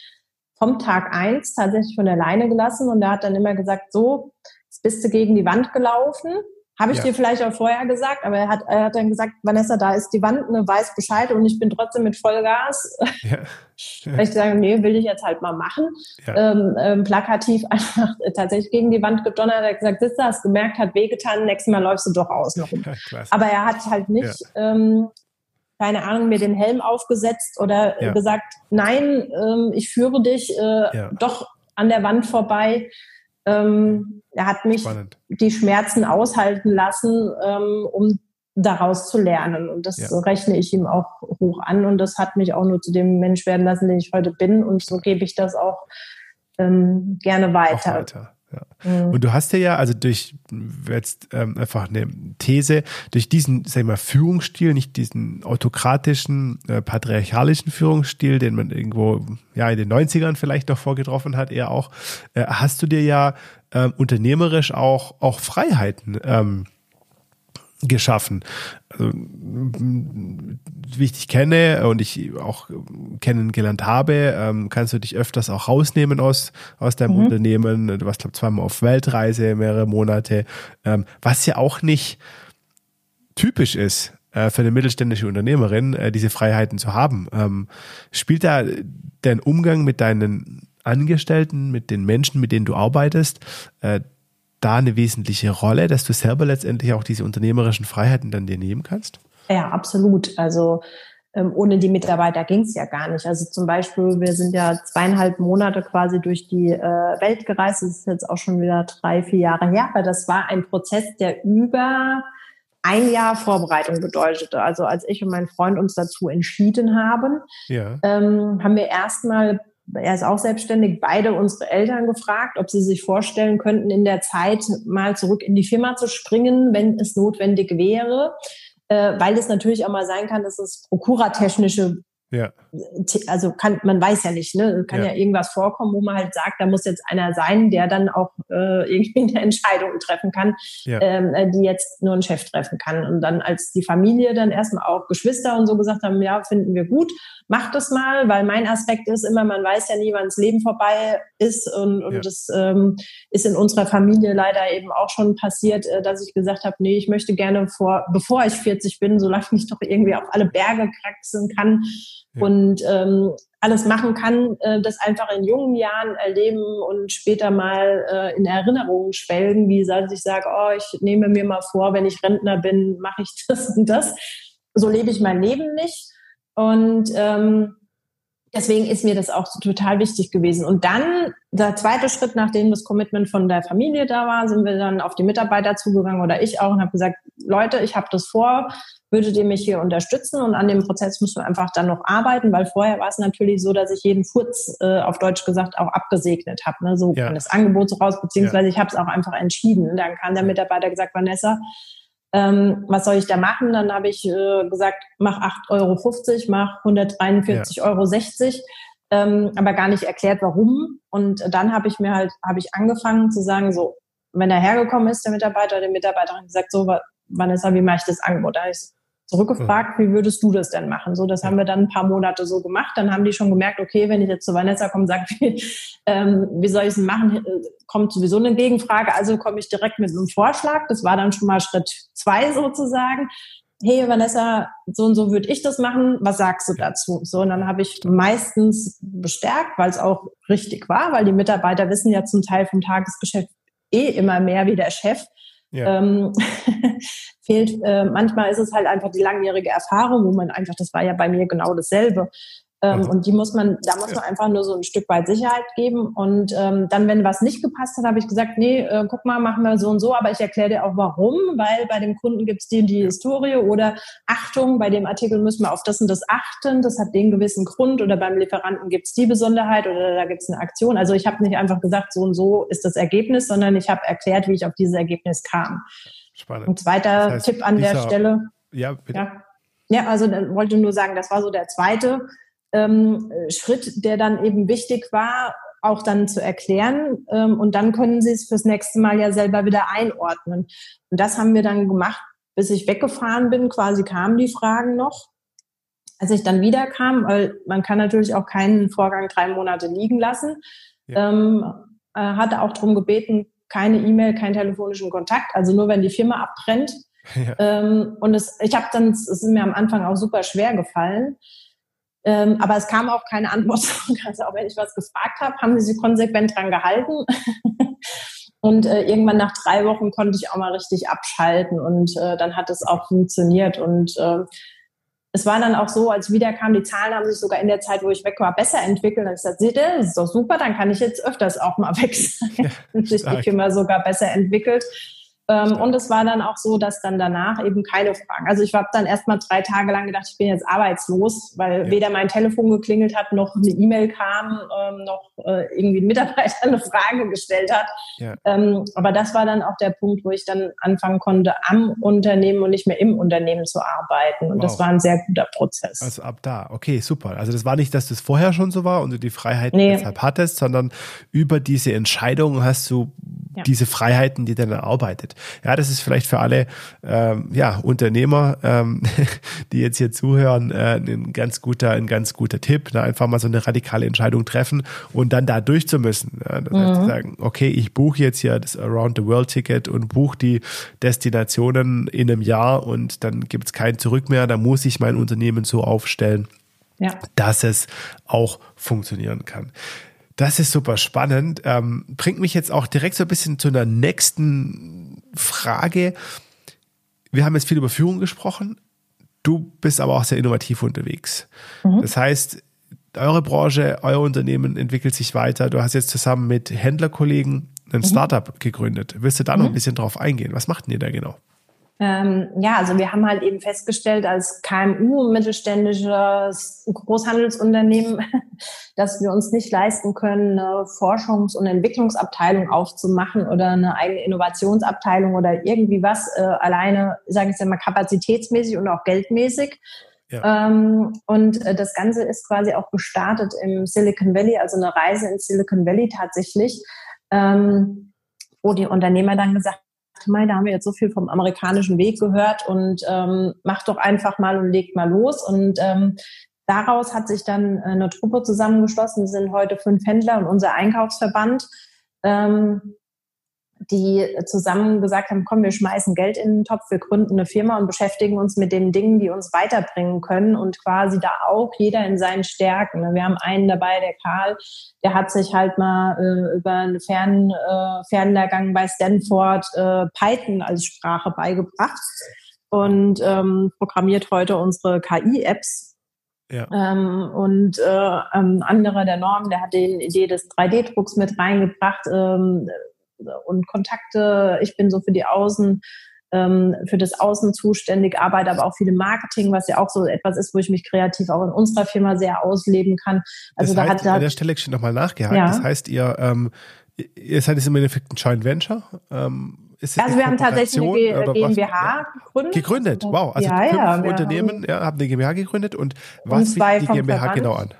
vom Tag eins tatsächlich von der Leine gelassen und der hat dann immer gesagt, so, jetzt bist du gegen die Wand gelaufen, habe ich ja. dir vielleicht auch vorher gesagt, aber er hat, er hat dann gesagt, Vanessa, da ist die Wand, ne, weiß Bescheid und ich bin trotzdem mit Vollgas. Ja. Weil ich sage, nee, will ich jetzt halt mal machen. Ja. Ähm, ähm, plakativ einfach tatsächlich gegen die Wand gedonnert, er hat gesagt, sitzt hast gemerkt, hat wehgetan, nächstes Mal läufst du doch außen rum. aber er hat halt nicht, ähm, keine Ahnung, mir den Helm aufgesetzt oder ja. gesagt, nein, ähm, ich führe dich äh, doch an der Wand vorbei. Ähm, er hat mich Spannend. die Schmerzen aushalten lassen, ähm, um daraus zu lernen. Und das ja. rechne ich ihm auch hoch an. Und das hat mich auch nur zu dem Mensch werden lassen, den ich heute bin. Und so gebe ich das auch ähm, gerne weiter. Auch weiter. Ja. Mhm. Und du hast ja, also durch jetzt ähm, einfach eine These, durch diesen, sag ich mal, Führungsstil, nicht diesen autokratischen, äh, patriarchalischen Führungsstil, den man irgendwo ja in den 90ern vielleicht noch vorgetroffen hat, eher auch, äh, hast du dir ja ähm, unternehmerisch auch, auch Freiheiten ähm, geschaffen. Also, wie ich dich kenne und ich auch kennengelernt habe, ähm, kannst du dich öfters auch rausnehmen aus, aus deinem mhm. Unternehmen. Du warst, glaube ich, zweimal auf Weltreise, mehrere Monate, ähm, was ja auch nicht typisch ist äh, für eine mittelständische Unternehmerin, äh, diese Freiheiten zu haben. Ähm, spielt da dein Umgang mit deinen Angestellten, mit den Menschen, mit denen du arbeitest, äh, da eine wesentliche Rolle, dass du selber letztendlich auch diese unternehmerischen Freiheiten dann dir nehmen kannst? Ja, absolut. Also ähm, ohne die Mitarbeiter ging es ja gar nicht. Also zum Beispiel, wir sind ja zweieinhalb Monate quasi durch die äh, Welt gereist. Das ist jetzt auch schon wieder drei, vier Jahre her. Aber das war ein Prozess, der über ein Jahr Vorbereitung bedeutete. Also als ich und mein Freund uns dazu entschieden haben, ja. ähm, haben wir erstmal er ist auch selbstständig, beide unsere Eltern gefragt, ob sie sich vorstellen könnten, in der Zeit mal zurück in die Firma zu springen, wenn es notwendig wäre. Äh, weil es natürlich auch mal sein kann, dass es prokuratechnische ja. Also kann, man weiß ja nicht, ne? Kann ja. ja. irgendwas vorkommen, wo man halt sagt, da muss jetzt einer sein, der dann auch äh, irgendwie eine Entscheidung treffen kann, ja. ähm, äh, die jetzt nur ein Chef treffen kann. Und dann als die Familie dann erstmal auch Geschwister und so gesagt haben, ja, finden wir gut, macht das mal, weil mein Aspekt ist immer, man weiß ja nie, wann das Leben vorbei ist und, und ja. das ähm, ist in unserer Familie leider eben auch schon passiert, äh, dass ich gesagt habe, nee, ich möchte gerne vor, bevor ich 40 bin, solange ich doch irgendwie auf alle Berge kraxeln kann, ja. und ähm, alles machen kann, äh, das einfach in jungen Jahren erleben und später mal äh, in Erinnerungen schwelgen, wie dass ich sage, oh, ich nehme mir mal vor, wenn ich Rentner bin, mache ich das und das. So lebe ich mein Leben nicht. Und ähm, deswegen ist mir das auch total wichtig gewesen. Und dann, der zweite Schritt, nachdem das Commitment von der Familie da war, sind wir dann auf die Mitarbeiter zugegangen oder ich auch und habe gesagt, Leute, ich habe das vor, würdet ihr mich hier unterstützen? Und an dem Prozess müssen wir einfach dann noch arbeiten, weil vorher war es natürlich so, dass ich jeden Furz, äh, auf Deutsch gesagt, auch abgesegnet habe. Ne? So ja. das Angebot so raus, beziehungsweise ja. ich habe es auch einfach entschieden. Dann kam der Mitarbeiter gesagt, Vanessa, ähm, was soll ich da machen? Dann habe ich äh, gesagt, mach 8,50 Euro, mach 143,60 ja. Euro. Ähm, aber gar nicht erklärt, warum. Und dann habe ich mir halt, habe ich angefangen zu sagen, so, wenn er hergekommen ist, der Mitarbeiter, der Mitarbeiterin gesagt, so, Vanessa, wie mache ich das Angebot? Da ist zurückgefragt, wie würdest du das denn machen? So, das haben wir dann ein paar Monate so gemacht. Dann haben die schon gemerkt, okay, wenn ich jetzt zu Vanessa komme und sage, ähm, wie soll ich es machen, kommt sowieso eine Gegenfrage. Also komme ich direkt mit einem Vorschlag. Das war dann schon mal Schritt zwei sozusagen. Hey Vanessa, so und so würde ich das machen. Was sagst du dazu? So, und dann habe ich meistens bestärkt, weil es auch richtig war, weil die Mitarbeiter wissen ja zum Teil vom Tagesgeschäft eh immer mehr wie der Chef. Ja. Ähm, fehlt, äh, manchmal ist es halt einfach die langjährige Erfahrung, wo man einfach, das war ja bei mir genau dasselbe. Ähm, mhm. Und die muss man, da muss man einfach nur so ein Stück weit Sicherheit geben. Und ähm, dann, wenn was nicht gepasst hat, habe ich gesagt, nee, äh, guck mal, machen wir so und so, aber ich erkläre dir auch warum, weil bei dem Kunden gibt es die, die Historie oder Achtung, bei dem Artikel müssen wir auf das und das achten, das hat den gewissen Grund oder beim Lieferanten gibt es die Besonderheit oder da gibt es eine Aktion. Also ich habe nicht einfach gesagt, so und so ist das Ergebnis, sondern ich habe erklärt, wie ich auf dieses Ergebnis kam. Spannend. Ein zweiter das heißt, Tipp an der Stelle. Ja, bitte. Ja. Ja, also dann wollte nur sagen, das war so der zweite ähm, Schritt, der dann eben wichtig war, auch dann zu erklären. Ähm, und dann können Sie es fürs nächste Mal ja selber wieder einordnen. Und das haben wir dann gemacht, bis ich weggefahren bin. Quasi kamen die Fragen noch. Als ich dann wieder kam, weil man kann natürlich auch keinen Vorgang drei Monate liegen lassen, ja. ähm, äh, hatte auch darum gebeten, keine E-Mail, keinen telefonischen Kontakt, also nur wenn die Firma abbrennt. Ja. Ähm, und es, ich habe dann, es ist mir am Anfang auch super schwer gefallen. Ähm, aber es kam auch keine Antwort. Also auch wenn ich was gefragt habe, haben sie sich konsequent dran gehalten. und äh, irgendwann nach drei Wochen konnte ich auch mal richtig abschalten und äh, dann hat es auch funktioniert. Und äh, es war dann auch so, als wieder kam, die Zahlen haben sich sogar in der Zeit, wo ich weg war, besser entwickelt. Dann habe ich gesagt, seht ihr, das ist doch super, dann kann ich jetzt öfters auch mal weg sein. Ja, und sich die Firma sogar besser entwickelt. Ähm, und es war dann auch so, dass dann danach eben keine Fragen. Also ich habe dann erst mal drei Tage lang gedacht, ich bin jetzt arbeitslos, weil ja. weder mein Telefon geklingelt hat, noch eine E-Mail kam, ähm, noch äh, irgendwie ein Mitarbeiter eine Frage gestellt hat. Ja. Ähm, aber das war dann auch der Punkt, wo ich dann anfangen konnte, am Unternehmen und nicht mehr im Unternehmen zu arbeiten. Und wow. das war ein sehr guter Prozess. Also ab da, okay, super. Also das war nicht, dass das vorher schon so war und du die Freiheit nee. deshalb hattest, sondern über diese Entscheidung hast du diese Freiheiten, die dann erarbeitet. Ja, das ist vielleicht für alle ähm, ja, Unternehmer, ähm, die jetzt hier zuhören, äh, ein ganz guter, ein ganz guter Tipp. Ne? Einfach mal so eine radikale Entscheidung treffen und dann da durch zu müssen. Ja? Das mhm. heißt, sagen, okay, ich buche jetzt hier das Around the World Ticket und buche die Destinationen in einem Jahr und dann gibt es kein Zurück mehr. Da muss ich mein Unternehmen so aufstellen, ja. dass es auch funktionieren kann. Das ist super spannend. Ähm, bringt mich jetzt auch direkt so ein bisschen zu einer nächsten Frage. Wir haben jetzt viel über Führung gesprochen. Du bist aber auch sehr innovativ unterwegs. Mhm. Das heißt, eure Branche, euer Unternehmen entwickelt sich weiter. Du hast jetzt zusammen mit Händlerkollegen ein mhm. Startup gegründet. Willst du da noch ein mhm. bisschen drauf eingehen? Was macht ihr da genau? Ähm, ja, also wir haben halt eben festgestellt als KMU, mittelständisches Großhandelsunternehmen, dass wir uns nicht leisten können, eine Forschungs- und Entwicklungsabteilung aufzumachen oder eine eigene Innovationsabteilung oder irgendwie was äh, alleine, sage ich jetzt mal, kapazitätsmäßig und auch geldmäßig. Ja. Ähm, und äh, das Ganze ist quasi auch gestartet im Silicon Valley, also eine Reise in Silicon Valley tatsächlich, ähm, wo die Unternehmer dann gesagt Mai, da haben wir jetzt so viel vom amerikanischen Weg gehört und ähm, macht doch einfach mal und legt mal los. Und ähm, daraus hat sich dann eine Truppe zusammengeschlossen. Sind heute fünf Händler und unser Einkaufsverband. Ähm, die zusammen gesagt haben, komm, wir schmeißen Geld in den Topf, wir gründen eine Firma und beschäftigen uns mit den Dingen, die uns weiterbringen können und quasi da auch jeder in seinen Stärken. Wir haben einen dabei, der Karl, der hat sich halt mal äh, über einen Fern, äh, Fernlehrgang bei Stanford äh, Python als Sprache beigebracht und ähm, programmiert heute unsere KI-Apps ja. Ähm, und äh, ähm, anderer der Norm, der hat die Idee des 3D-Drucks mit reingebracht. Ähm, und Kontakte. Ich bin so für die Außen, ähm, für das Außen zuständig, arbeite aber auch viel im Marketing, was ja auch so etwas ist, wo ich mich kreativ auch in unserer Firma sehr ausleben kann. Also das da heißt, hat an der Stelle nochmal nachgehakt. Ja. Das heißt, ihr, ähm, ihr seid jetzt im Endeffekt ein Joint Venture. Ähm, also wir haben tatsächlich eine GmbH gegründet. Gegründet, wow. Also ja, fünf ja, Unternehmen ja, haben eine GmbH gegründet und was bietet die GmbH Verband. genau an?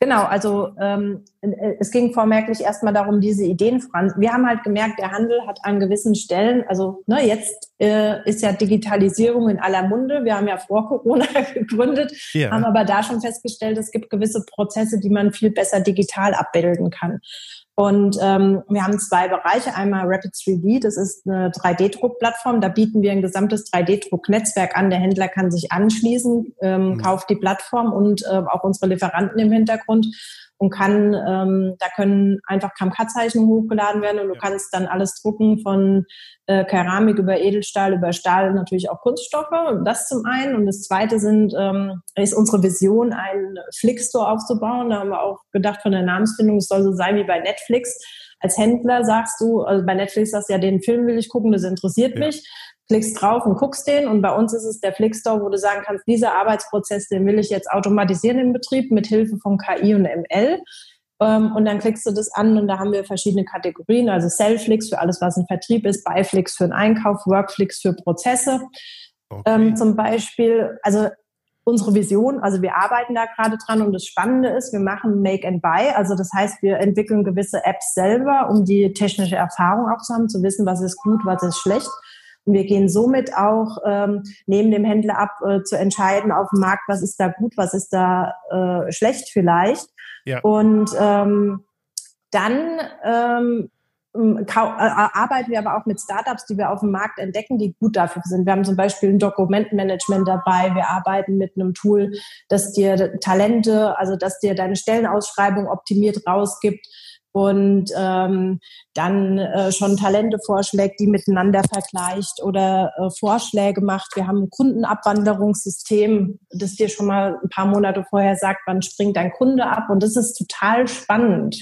Genau, also ähm, äh, es ging vormerklich erstmal darum, diese Ideen voran. Wir haben halt gemerkt, der Handel hat an gewissen Stellen, also ne, jetzt äh, ist ja Digitalisierung in aller Munde. Wir haben ja vor Corona gegründet, ja. haben aber da schon festgestellt, es gibt gewisse Prozesse, die man viel besser digital abbilden kann. Und ähm, wir haben zwei Bereiche. Einmal Rapid 3D, das ist eine 3D-Druckplattform. Da bieten wir ein gesamtes 3D-Drucknetzwerk an. Der Händler kann sich anschließen, ähm, mhm. kauft die Plattform und äh, auch unsere Lieferanten im Hintergrund und kann, ähm, da können einfach KMK-Zeichnungen hochgeladen werden und du ja. kannst dann alles drucken von äh, Keramik über Edelstahl, über Stahl, natürlich auch Kunststoffe. Das zum einen. Und das zweite sind, ähm, ist unsere Vision, einen Flickstore aufzubauen. Da haben wir auch gedacht von der Namensfindung, es soll so sein wie bei Netflix. Als Händler sagst du, also bei Netflix sagst du ja, den Film will ich gucken, das interessiert ja. mich klickst drauf und guckst den. Und bei uns ist es der Flickstore, wo du sagen kannst, dieser Arbeitsprozess, den will ich jetzt automatisieren im Betrieb mit Hilfe von KI und ML. Ähm, und dann klickst du das an und da haben wir verschiedene Kategorien, also Sellflix für alles, was ein Vertrieb ist, Buyflix für den Einkauf, Workflix für Prozesse. Okay. Ähm, zum Beispiel, also unsere Vision, also wir arbeiten da gerade dran und das Spannende ist, wir machen Make and Buy, also das heißt, wir entwickeln gewisse Apps selber, um die technische Erfahrung auch zu haben, zu wissen, was ist gut, was ist schlecht wir gehen somit auch ähm, neben dem Händler ab, äh, zu entscheiden auf dem Markt, was ist da gut, was ist da äh, schlecht vielleicht. Ja. Und ähm, dann ähm, ähm, arbeiten wir aber auch mit Startups, die wir auf dem Markt entdecken, die gut dafür sind. Wir haben zum Beispiel ein Dokumentenmanagement dabei. Wir arbeiten mit einem Tool, das dir Talente, also das dir deine Stellenausschreibung optimiert rausgibt und ähm, dann äh, schon Talente vorschlägt, die miteinander vergleicht oder äh, Vorschläge macht. Wir haben ein Kundenabwanderungssystem, das dir schon mal ein paar Monate vorher sagt, wann springt dein Kunde ab. Und das ist total spannend.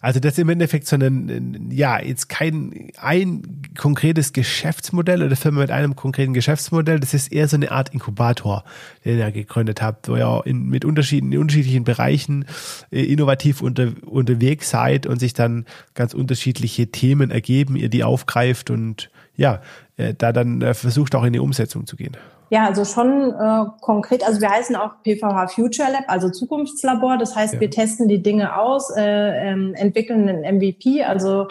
Also das ist im Endeffekt so ein, ja, jetzt kein ein konkretes Geschäftsmodell oder Firma mit einem konkreten Geschäftsmodell, das ist eher so eine Art Inkubator, den ihr gegründet habt, wo ihr in, mit Unterschieden, in unterschiedlichen Bereichen äh, innovativ unter, unterwegs seid und sich dann ganz unterschiedliche Themen ergeben, ihr die aufgreift und ja, äh, da dann äh, versucht auch in die Umsetzung zu gehen. Ja, also schon äh, konkret. Also wir heißen auch PVH Future Lab, also Zukunftslabor. Das heißt, ja. wir testen die Dinge aus, äh, ähm, entwickeln einen MVP, also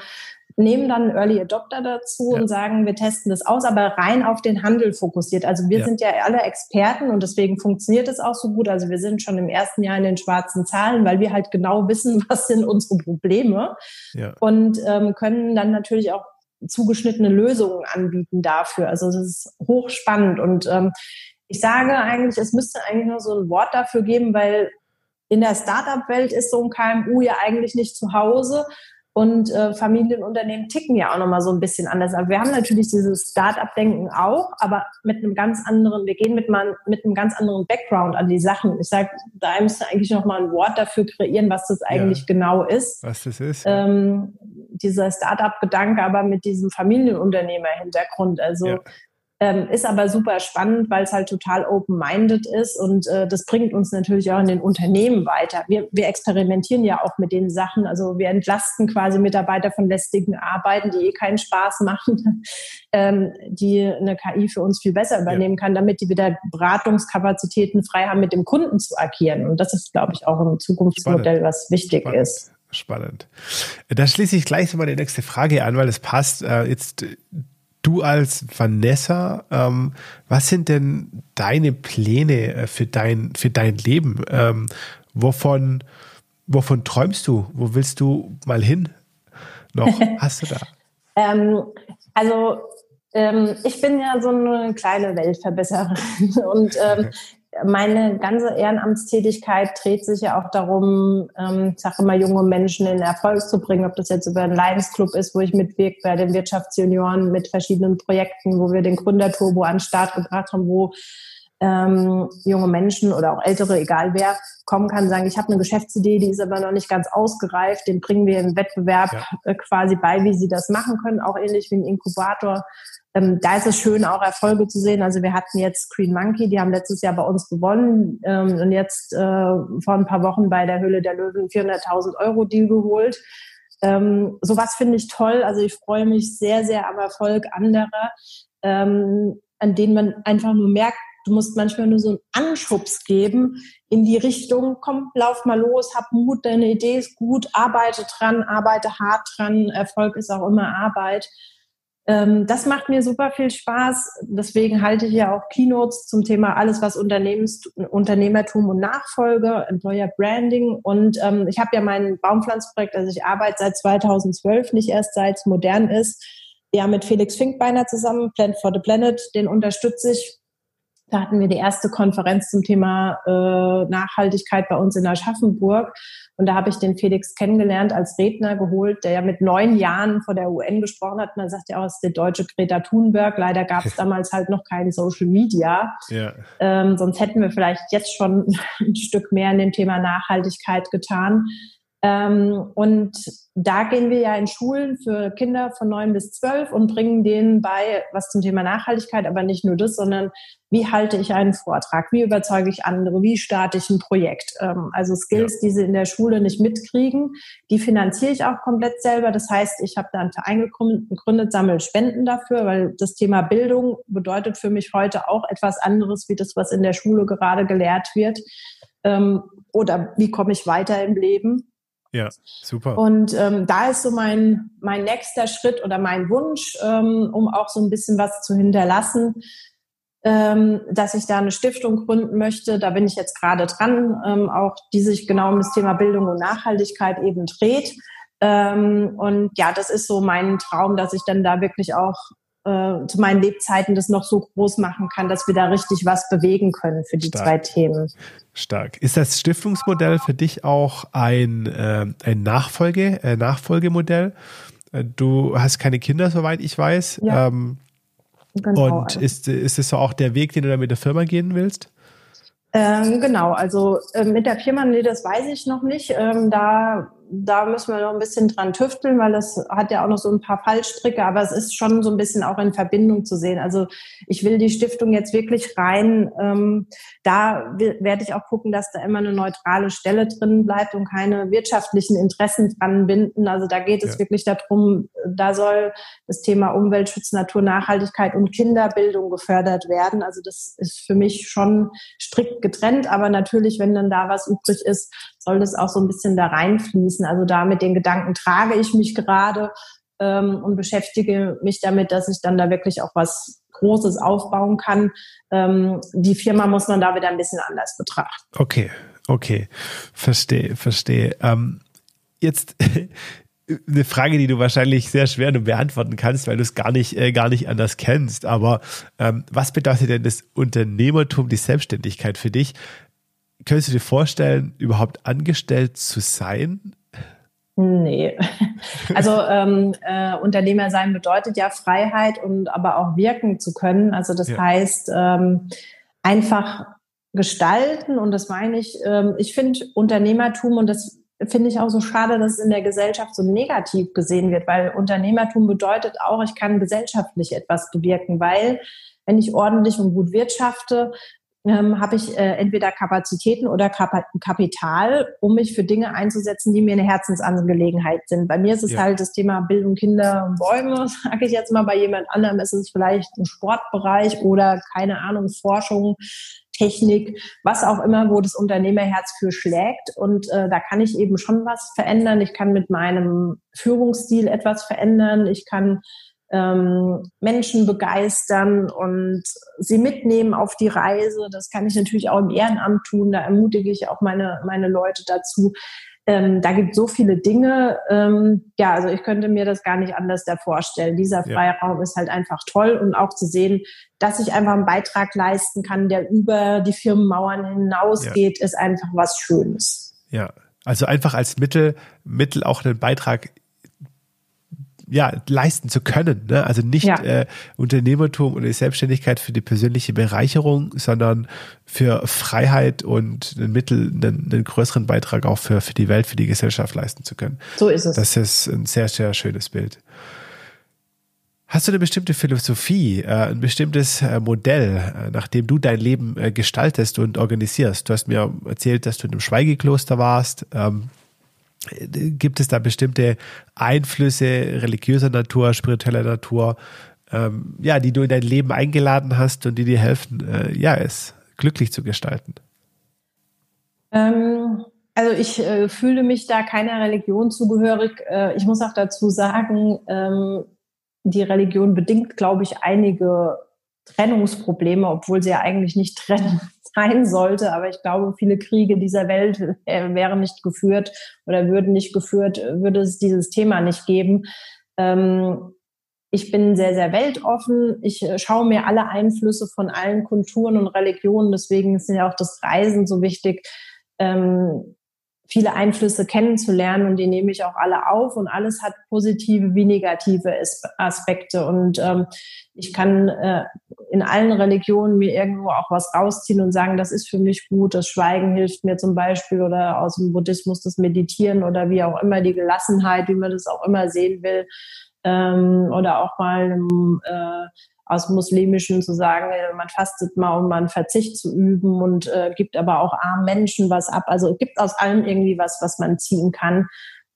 nehmen dann einen Early Adopter dazu ja. und sagen, wir testen das aus, aber rein auf den Handel fokussiert. Also wir ja. sind ja alle Experten und deswegen funktioniert es auch so gut. Also wir sind schon im ersten Jahr in den schwarzen Zahlen, weil wir halt genau wissen, was sind unsere Probleme ja. und ähm, können dann natürlich auch zugeschnittene Lösungen anbieten dafür. Also das ist hochspannend und ähm, ich sage eigentlich, es müsste eigentlich nur so ein Wort dafür geben, weil in der Startup-Welt ist so ein KMU ja eigentlich nicht zu Hause und äh, Familienunternehmen ticken ja auch nochmal so ein bisschen anders. Aber wir haben natürlich dieses Start-up-Denken auch, aber mit einem ganz anderen, wir gehen mit, mal, mit einem ganz anderen Background an die Sachen. Ich sage, da müsste eigentlich nochmal ein Wort dafür kreieren, was das eigentlich ja, genau ist. Was das ist. Ähm, dieser Start-up-Gedanke, aber mit diesem Familienunternehmer-Hintergrund. Also ja. Ähm, ist aber super spannend, weil es halt total open-minded ist und äh, das bringt uns natürlich auch in den Unternehmen weiter. Wir, wir experimentieren ja auch mit den Sachen. Also wir entlasten quasi Mitarbeiter von lästigen Arbeiten, die eh keinen Spaß machen, ähm, die eine KI für uns viel besser übernehmen ja. kann, damit die wieder Beratungskapazitäten frei haben, mit dem Kunden zu agieren. Und das ist, glaube ich, auch ein Zukunftsmodell, Spannend. was wichtig Spannend. ist. Spannend. Da schließe ich gleich mal die nächste Frage an, weil es passt. Äh, jetzt du als Vanessa, ähm, was sind denn deine Pläne äh, für dein, für dein Leben? Ähm, wovon, wovon träumst du? Wo willst du mal hin? Noch hast du da? ähm, also ähm, ich bin ja so eine kleine Weltverbesserin und ähm, meine ganze Ehrenamtstätigkeit dreht sich ja auch darum, ähm, ich sage immer, junge Menschen in Erfolg zu bringen, ob das jetzt über einen Lions Club ist, wo ich mitwirke bei den Wirtschaftsjunioren mit verschiedenen Projekten, wo wir den Gründerturbo an den Start gebracht haben, wo ähm, junge Menschen oder auch ältere, egal wer, kommen kann, sagen, ich habe eine Geschäftsidee, die ist aber noch nicht ganz ausgereift, den bringen wir im Wettbewerb ja. äh, quasi bei, wie sie das machen können, auch ähnlich wie ein Inkubator ähm, da ist es schön, auch Erfolge zu sehen. Also wir hatten jetzt Green Monkey, die haben letztes Jahr bei uns gewonnen ähm, und jetzt äh, vor ein paar Wochen bei der Höhle der Löwen 400.000 Euro Deal geholt. Ähm, sowas finde ich toll. Also ich freue mich sehr, sehr am Erfolg anderer, ähm, an denen man einfach nur merkt, du musst manchmal nur so einen Anschubs geben in die Richtung, komm, lauf mal los, hab Mut, deine Idee ist gut, arbeite dran, arbeite hart dran. Erfolg ist auch immer Arbeit. Ähm, das macht mir super viel Spaß. Deswegen halte ich ja auch Keynotes zum Thema alles, was Unternehmens, Unternehmertum und Nachfolge, Employer Branding. Und ähm, ich habe ja mein Baumpflanzprojekt, also ich arbeite seit 2012, nicht erst seit es modern ist. Ja, mit Felix Finkbeiner zusammen, Plant for the Planet, den unterstütze ich. Da hatten wir die erste Konferenz zum Thema äh, Nachhaltigkeit bei uns in Aschaffenburg. Und da habe ich den Felix kennengelernt als Redner geholt, der ja mit neun Jahren vor der UN gesprochen hat. Man sagt ja auch, es ist der deutsche Greta Thunberg. Leider gab es damals halt noch kein Social Media. Ja. Ähm, sonst hätten wir vielleicht jetzt schon ein Stück mehr in dem Thema Nachhaltigkeit getan. Ähm, und da gehen wir ja in Schulen für Kinder von neun bis zwölf und bringen denen bei, was zum Thema Nachhaltigkeit, aber nicht nur das, sondern wie halte ich einen Vortrag, wie überzeuge ich andere, wie starte ich ein Projekt. Ähm, also Skills, ja. die sie in der Schule nicht mitkriegen, die finanziere ich auch komplett selber. Das heißt, ich habe da einen Verein gegründet, sammle Spenden dafür, weil das Thema Bildung bedeutet für mich heute auch etwas anderes wie das, was in der Schule gerade gelehrt wird. Ähm, oder wie komme ich weiter im Leben? Ja, super. Und ähm, da ist so mein, mein nächster Schritt oder mein Wunsch, ähm, um auch so ein bisschen was zu hinterlassen, ähm, dass ich da eine Stiftung gründen möchte. Da bin ich jetzt gerade dran, ähm, auch die sich genau um das Thema Bildung und Nachhaltigkeit eben dreht. Ähm, und ja, das ist so mein Traum, dass ich dann da wirklich auch äh, zu meinen Lebzeiten das noch so groß machen kann, dass wir da richtig was bewegen können für die Stark. zwei Themen. Stark. Ist das Stiftungsmodell für dich auch ein, äh, ein Nachfolge, äh, Nachfolgemodell? Äh, du hast keine Kinder, soweit ich weiß. Ja. Ähm, genau. Und ist, ist es so auch der Weg, den du da mit der Firma gehen willst? Ähm, genau, also äh, mit der Firma, nee, das weiß ich noch nicht. Ähm, da da müssen wir noch ein bisschen dran tüfteln, weil das hat ja auch noch so ein paar Fallstricke, aber es ist schon so ein bisschen auch in Verbindung zu sehen. Also ich will die Stiftung jetzt wirklich rein. Ähm, da werde ich auch gucken, dass da immer eine neutrale Stelle drin bleibt und keine wirtschaftlichen Interessen dran binden. Also da geht es ja. wirklich darum, da soll das Thema Umweltschutz, Natur, Nachhaltigkeit und Kinderbildung gefördert werden. Also das ist für mich schon strikt getrennt, aber natürlich, wenn dann da was übrig ist, soll das auch so ein bisschen da reinfließen. Also da mit den Gedanken trage ich mich gerade ähm, und beschäftige mich damit, dass ich dann da wirklich auch was Großes aufbauen kann. Ähm, die Firma muss man da wieder ein bisschen anders betrachten. Okay, okay, verstehe, verstehe. Ähm, jetzt eine Frage, die du wahrscheinlich sehr schwer nur beantworten kannst, weil du es gar nicht, äh, gar nicht anders kennst. Aber ähm, was bedeutet denn das Unternehmertum, die Selbstständigkeit für dich? Könntest du dir vorstellen, überhaupt angestellt zu sein? Nee. Also ähm, äh, Unternehmer sein bedeutet ja Freiheit und aber auch wirken zu können. Also das ja. heißt ähm, einfach gestalten und das meine ich, ähm, ich finde Unternehmertum und das finde ich auch so schade, dass es in der Gesellschaft so negativ gesehen wird, weil Unternehmertum bedeutet auch, ich kann gesellschaftlich etwas bewirken, weil wenn ich ordentlich und gut wirtschafte, ähm, habe ich äh, entweder Kapazitäten oder Kap Kapital, um mich für Dinge einzusetzen, die mir eine Herzensangelegenheit sind. Bei mir ist es ja. halt das Thema Bildung, Kinder und Bäume, sage ich jetzt mal. Bei jemand anderem ist es vielleicht ein Sportbereich oder keine Ahnung, Forschung, Technik, was auch immer, wo das Unternehmerherz für schlägt. Und äh, da kann ich eben schon was verändern. Ich kann mit meinem Führungsstil etwas verändern. Ich kann ähm, Menschen begeistern und sie mitnehmen auf die Reise. Das kann ich natürlich auch im Ehrenamt tun. Da ermutige ich auch meine, meine Leute dazu. Ähm, da gibt so viele Dinge. Ähm, ja, also ich könnte mir das gar nicht anders da vorstellen. Dieser Freiraum ja. ist halt einfach toll und auch zu sehen, dass ich einfach einen Beitrag leisten kann, der über die Firmenmauern hinausgeht, ja. ist einfach was Schönes. Ja, also einfach als Mittel, Mittel auch einen Beitrag ja, leisten zu können. Ne? Also nicht ja. äh, Unternehmertum oder die Selbstständigkeit für die persönliche Bereicherung, sondern für Freiheit und ein Mittel, einen, einen größeren Beitrag auch für, für die Welt, für die Gesellschaft leisten zu können. So ist es. Das ist ein sehr, sehr schönes Bild. Hast du eine bestimmte Philosophie, äh, ein bestimmtes äh, Modell, äh, nach dem du dein Leben gestaltest und organisierst? Du hast mir erzählt, dass du in einem Schweigekloster warst. Gibt es da bestimmte Einflüsse religiöser Natur, spiritueller Natur, ähm, ja, die du in dein Leben eingeladen hast und die dir helfen, äh, ja, es glücklich zu gestalten? Ähm, also ich äh, fühle mich da keiner Religion zugehörig. Äh, ich muss auch dazu sagen, ähm, die Religion bedingt, glaube ich, einige Trennungsprobleme, obwohl sie ja eigentlich nicht trennen sein sollte. Aber ich glaube, viele Kriege dieser Welt äh, wären nicht geführt oder würden nicht geführt, würde es dieses Thema nicht geben. Ähm, ich bin sehr, sehr weltoffen. Ich äh, schaue mir alle Einflüsse von allen Kulturen und Religionen. Deswegen ist ja auch das Reisen so wichtig. Ähm, viele Einflüsse kennenzulernen und die nehme ich auch alle auf und alles hat positive wie negative Aspekte. Und ähm, ich kann äh, in allen Religionen mir irgendwo auch was rausziehen und sagen, das ist für mich gut, das Schweigen hilft mir zum Beispiel oder aus dem Buddhismus das Meditieren oder wie auch immer die Gelassenheit, wie man das auch immer sehen will. Ähm, oder auch mal äh, aus muslimischen zu sagen, äh, man fastet mal, um man Verzicht zu üben und äh, gibt aber auch armen Menschen was ab. Also es gibt aus allem irgendwie was, was man ziehen kann.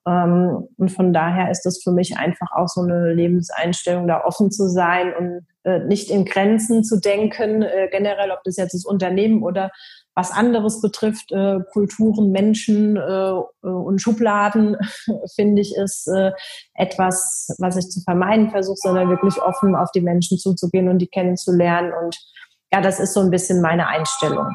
Ähm, und von daher ist das für mich einfach auch so eine Lebenseinstellung, da offen zu sein und äh, nicht in Grenzen zu denken, äh, generell, ob das jetzt das Unternehmen oder was anderes betrifft, äh, Kulturen, Menschen äh, äh und Schubladen, finde ich, ist äh, etwas, was ich zu vermeiden versuche, sondern wirklich offen auf die Menschen zuzugehen und die kennenzulernen. Und ja, das ist so ein bisschen meine Einstellung.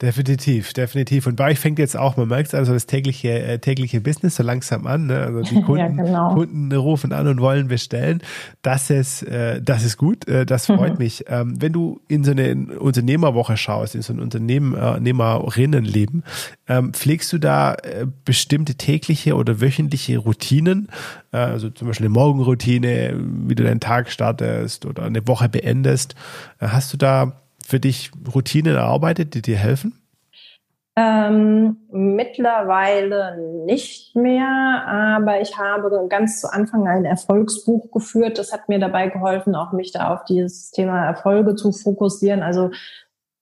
Definitiv, definitiv. Und bei euch fängt jetzt auch, man merkt also das tägliche, äh, tägliche Business so langsam an. Ne? Also die Kunden, ja, genau. Kunden rufen an und wollen bestellen. Das ist, äh, das ist gut, äh, das freut mhm. mich. Ähm, wenn du in so eine Unternehmerwoche schaust, in so ein Unternehmerinnenleben, ähm, pflegst du da äh, bestimmte tägliche oder wöchentliche Routinen? Äh, also zum Beispiel eine Morgenroutine, wie du deinen Tag startest oder eine Woche beendest. Äh, hast du da für dich Routinen erarbeitet, die dir helfen? Ähm, mittlerweile nicht mehr, aber ich habe ganz zu Anfang ein Erfolgsbuch geführt. Das hat mir dabei geholfen, auch mich da auf dieses Thema Erfolge zu fokussieren. Also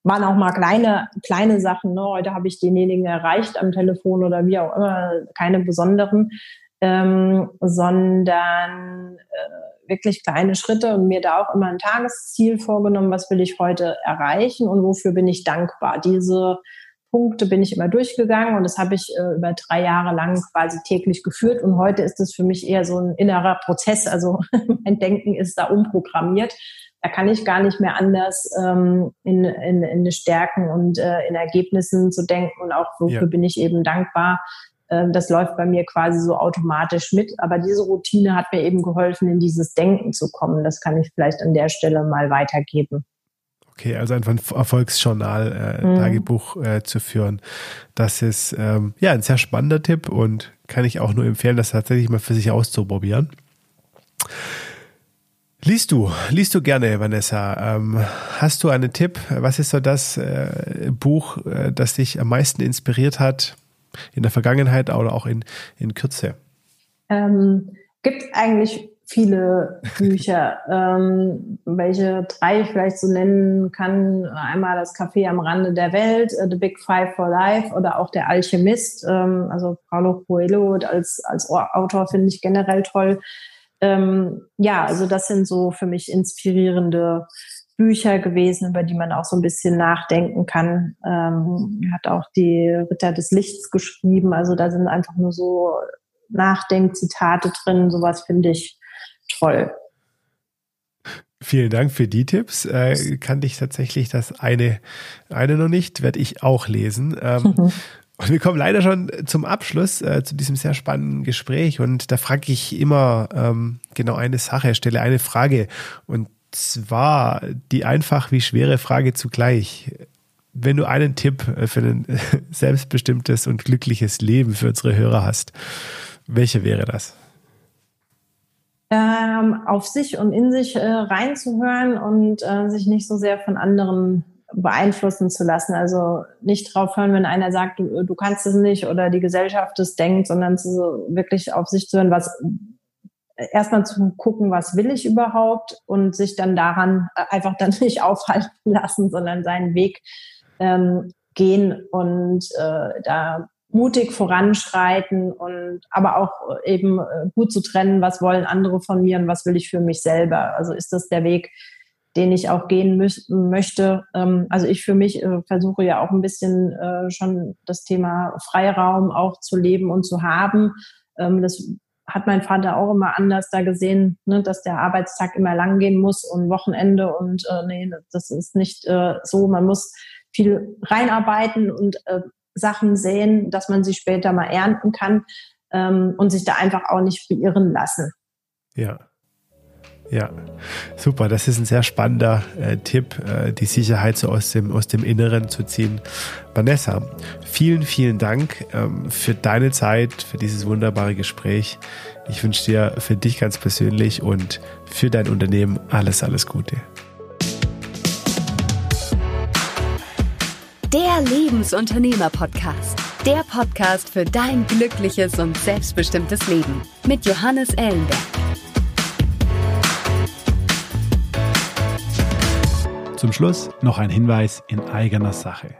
waren auch mal kleine, kleine Sachen. Ne? Heute habe ich denjenigen erreicht am Telefon oder wie auch immer, keine besonderen, ähm, sondern äh, wirklich kleine Schritte und mir da auch immer ein Tagesziel vorgenommen, was will ich heute erreichen und wofür bin ich dankbar. Diese Punkte bin ich immer durchgegangen und das habe ich äh, über drei Jahre lang quasi täglich geführt und heute ist es für mich eher so ein innerer Prozess. Also mein Denken ist da umprogrammiert. Da kann ich gar nicht mehr anders ähm, in, in, in Stärken und äh, in Ergebnissen zu denken und auch wofür ja. bin ich eben dankbar, das läuft bei mir quasi so automatisch mit. Aber diese Routine hat mir eben geholfen, in dieses Denken zu kommen. Das kann ich vielleicht an der Stelle mal weitergeben. Okay, also einfach ein Erfolgsjournal, äh, mhm. Tagebuch äh, zu führen. Das ist ähm, ja ein sehr spannender Tipp und kann ich auch nur empfehlen, das tatsächlich mal für sich auszuprobieren. Liest du, liest du gerne, Vanessa? Ähm, hast du einen Tipp? Was ist so das äh, Buch, äh, das dich am meisten inspiriert hat? In der Vergangenheit oder auch in, in Kürze? Ähm, gibt eigentlich viele Bücher, ähm, welche drei ich vielleicht so nennen kann. Einmal das Café am Rande der Welt, uh, The Big Five for Life oder auch Der Alchemist. Ähm, also Paulo Coelho als, als Autor finde ich generell toll. Ähm, ja, also das sind so für mich inspirierende Bücher gewesen, über die man auch so ein bisschen nachdenken kann. Ähm, hat auch die Ritter des Lichts geschrieben. Also da sind einfach nur so Nachdenkzitate drin. Sowas finde ich toll. Vielen Dank für die Tipps. Äh, kannte ich tatsächlich das eine, eine noch nicht, werde ich auch lesen. Ähm, mhm. Und wir kommen leider schon zum Abschluss äh, zu diesem sehr spannenden Gespräch. Und da frage ich immer ähm, genau eine Sache, stelle eine Frage. Und zwar die einfach wie schwere Frage zugleich. Wenn du einen Tipp für ein selbstbestimmtes und glückliches Leben für unsere Hörer hast, welche wäre das? Ähm, auf sich und in sich äh, reinzuhören und äh, sich nicht so sehr von anderen beeinflussen zu lassen. Also nicht drauf hören, wenn einer sagt, du, du kannst es nicht oder die Gesellschaft es denkt, sondern zu, wirklich auf sich zu hören, was erstmal zu gucken, was will ich überhaupt und sich dann daran äh, einfach dann nicht aufhalten lassen, sondern seinen Weg ähm, gehen und äh, da mutig voranschreiten und aber auch eben äh, gut zu trennen, was wollen andere von mir und was will ich für mich selber. Also ist das der Weg, den ich auch gehen möchte. Ähm, also ich für mich äh, versuche ja auch ein bisschen äh, schon das Thema Freiraum auch zu leben und zu haben. Ähm, das hat mein Vater auch immer anders da gesehen, ne, dass der Arbeitstag immer lang gehen muss und Wochenende und äh, nee, das ist nicht äh, so. Man muss viel reinarbeiten und äh, Sachen sehen, dass man sie später mal ernten kann ähm, und sich da einfach auch nicht beirren lassen. Ja, ja, super. Das ist ein sehr spannender äh, Tipp, äh, die Sicherheit so aus dem, aus dem Inneren zu ziehen. Vanessa, vielen, vielen Dank ähm, für deine Zeit, für dieses wunderbare Gespräch. Ich wünsche dir für dich ganz persönlich und für dein Unternehmen alles, alles Gute. Der Lebensunternehmer-Podcast. Der Podcast für dein glückliches und selbstbestimmtes Leben mit Johannes Ellenberg. Zum Schluss noch ein Hinweis in eigener Sache.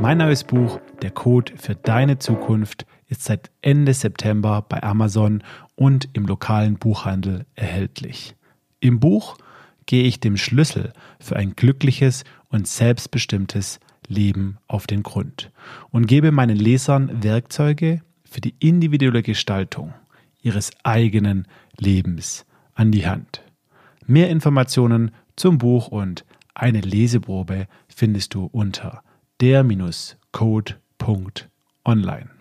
Mein neues Buch Der Code für deine Zukunft ist seit Ende September bei Amazon und im lokalen Buchhandel erhältlich. Im Buch gehe ich dem Schlüssel für ein glückliches und selbstbestimmtes Leben auf den Grund und gebe meinen Lesern Werkzeuge für die individuelle Gestaltung ihres eigenen Lebens an die Hand. Mehr Informationen zum Buch und eine Leseprobe findest du unter der-code.online.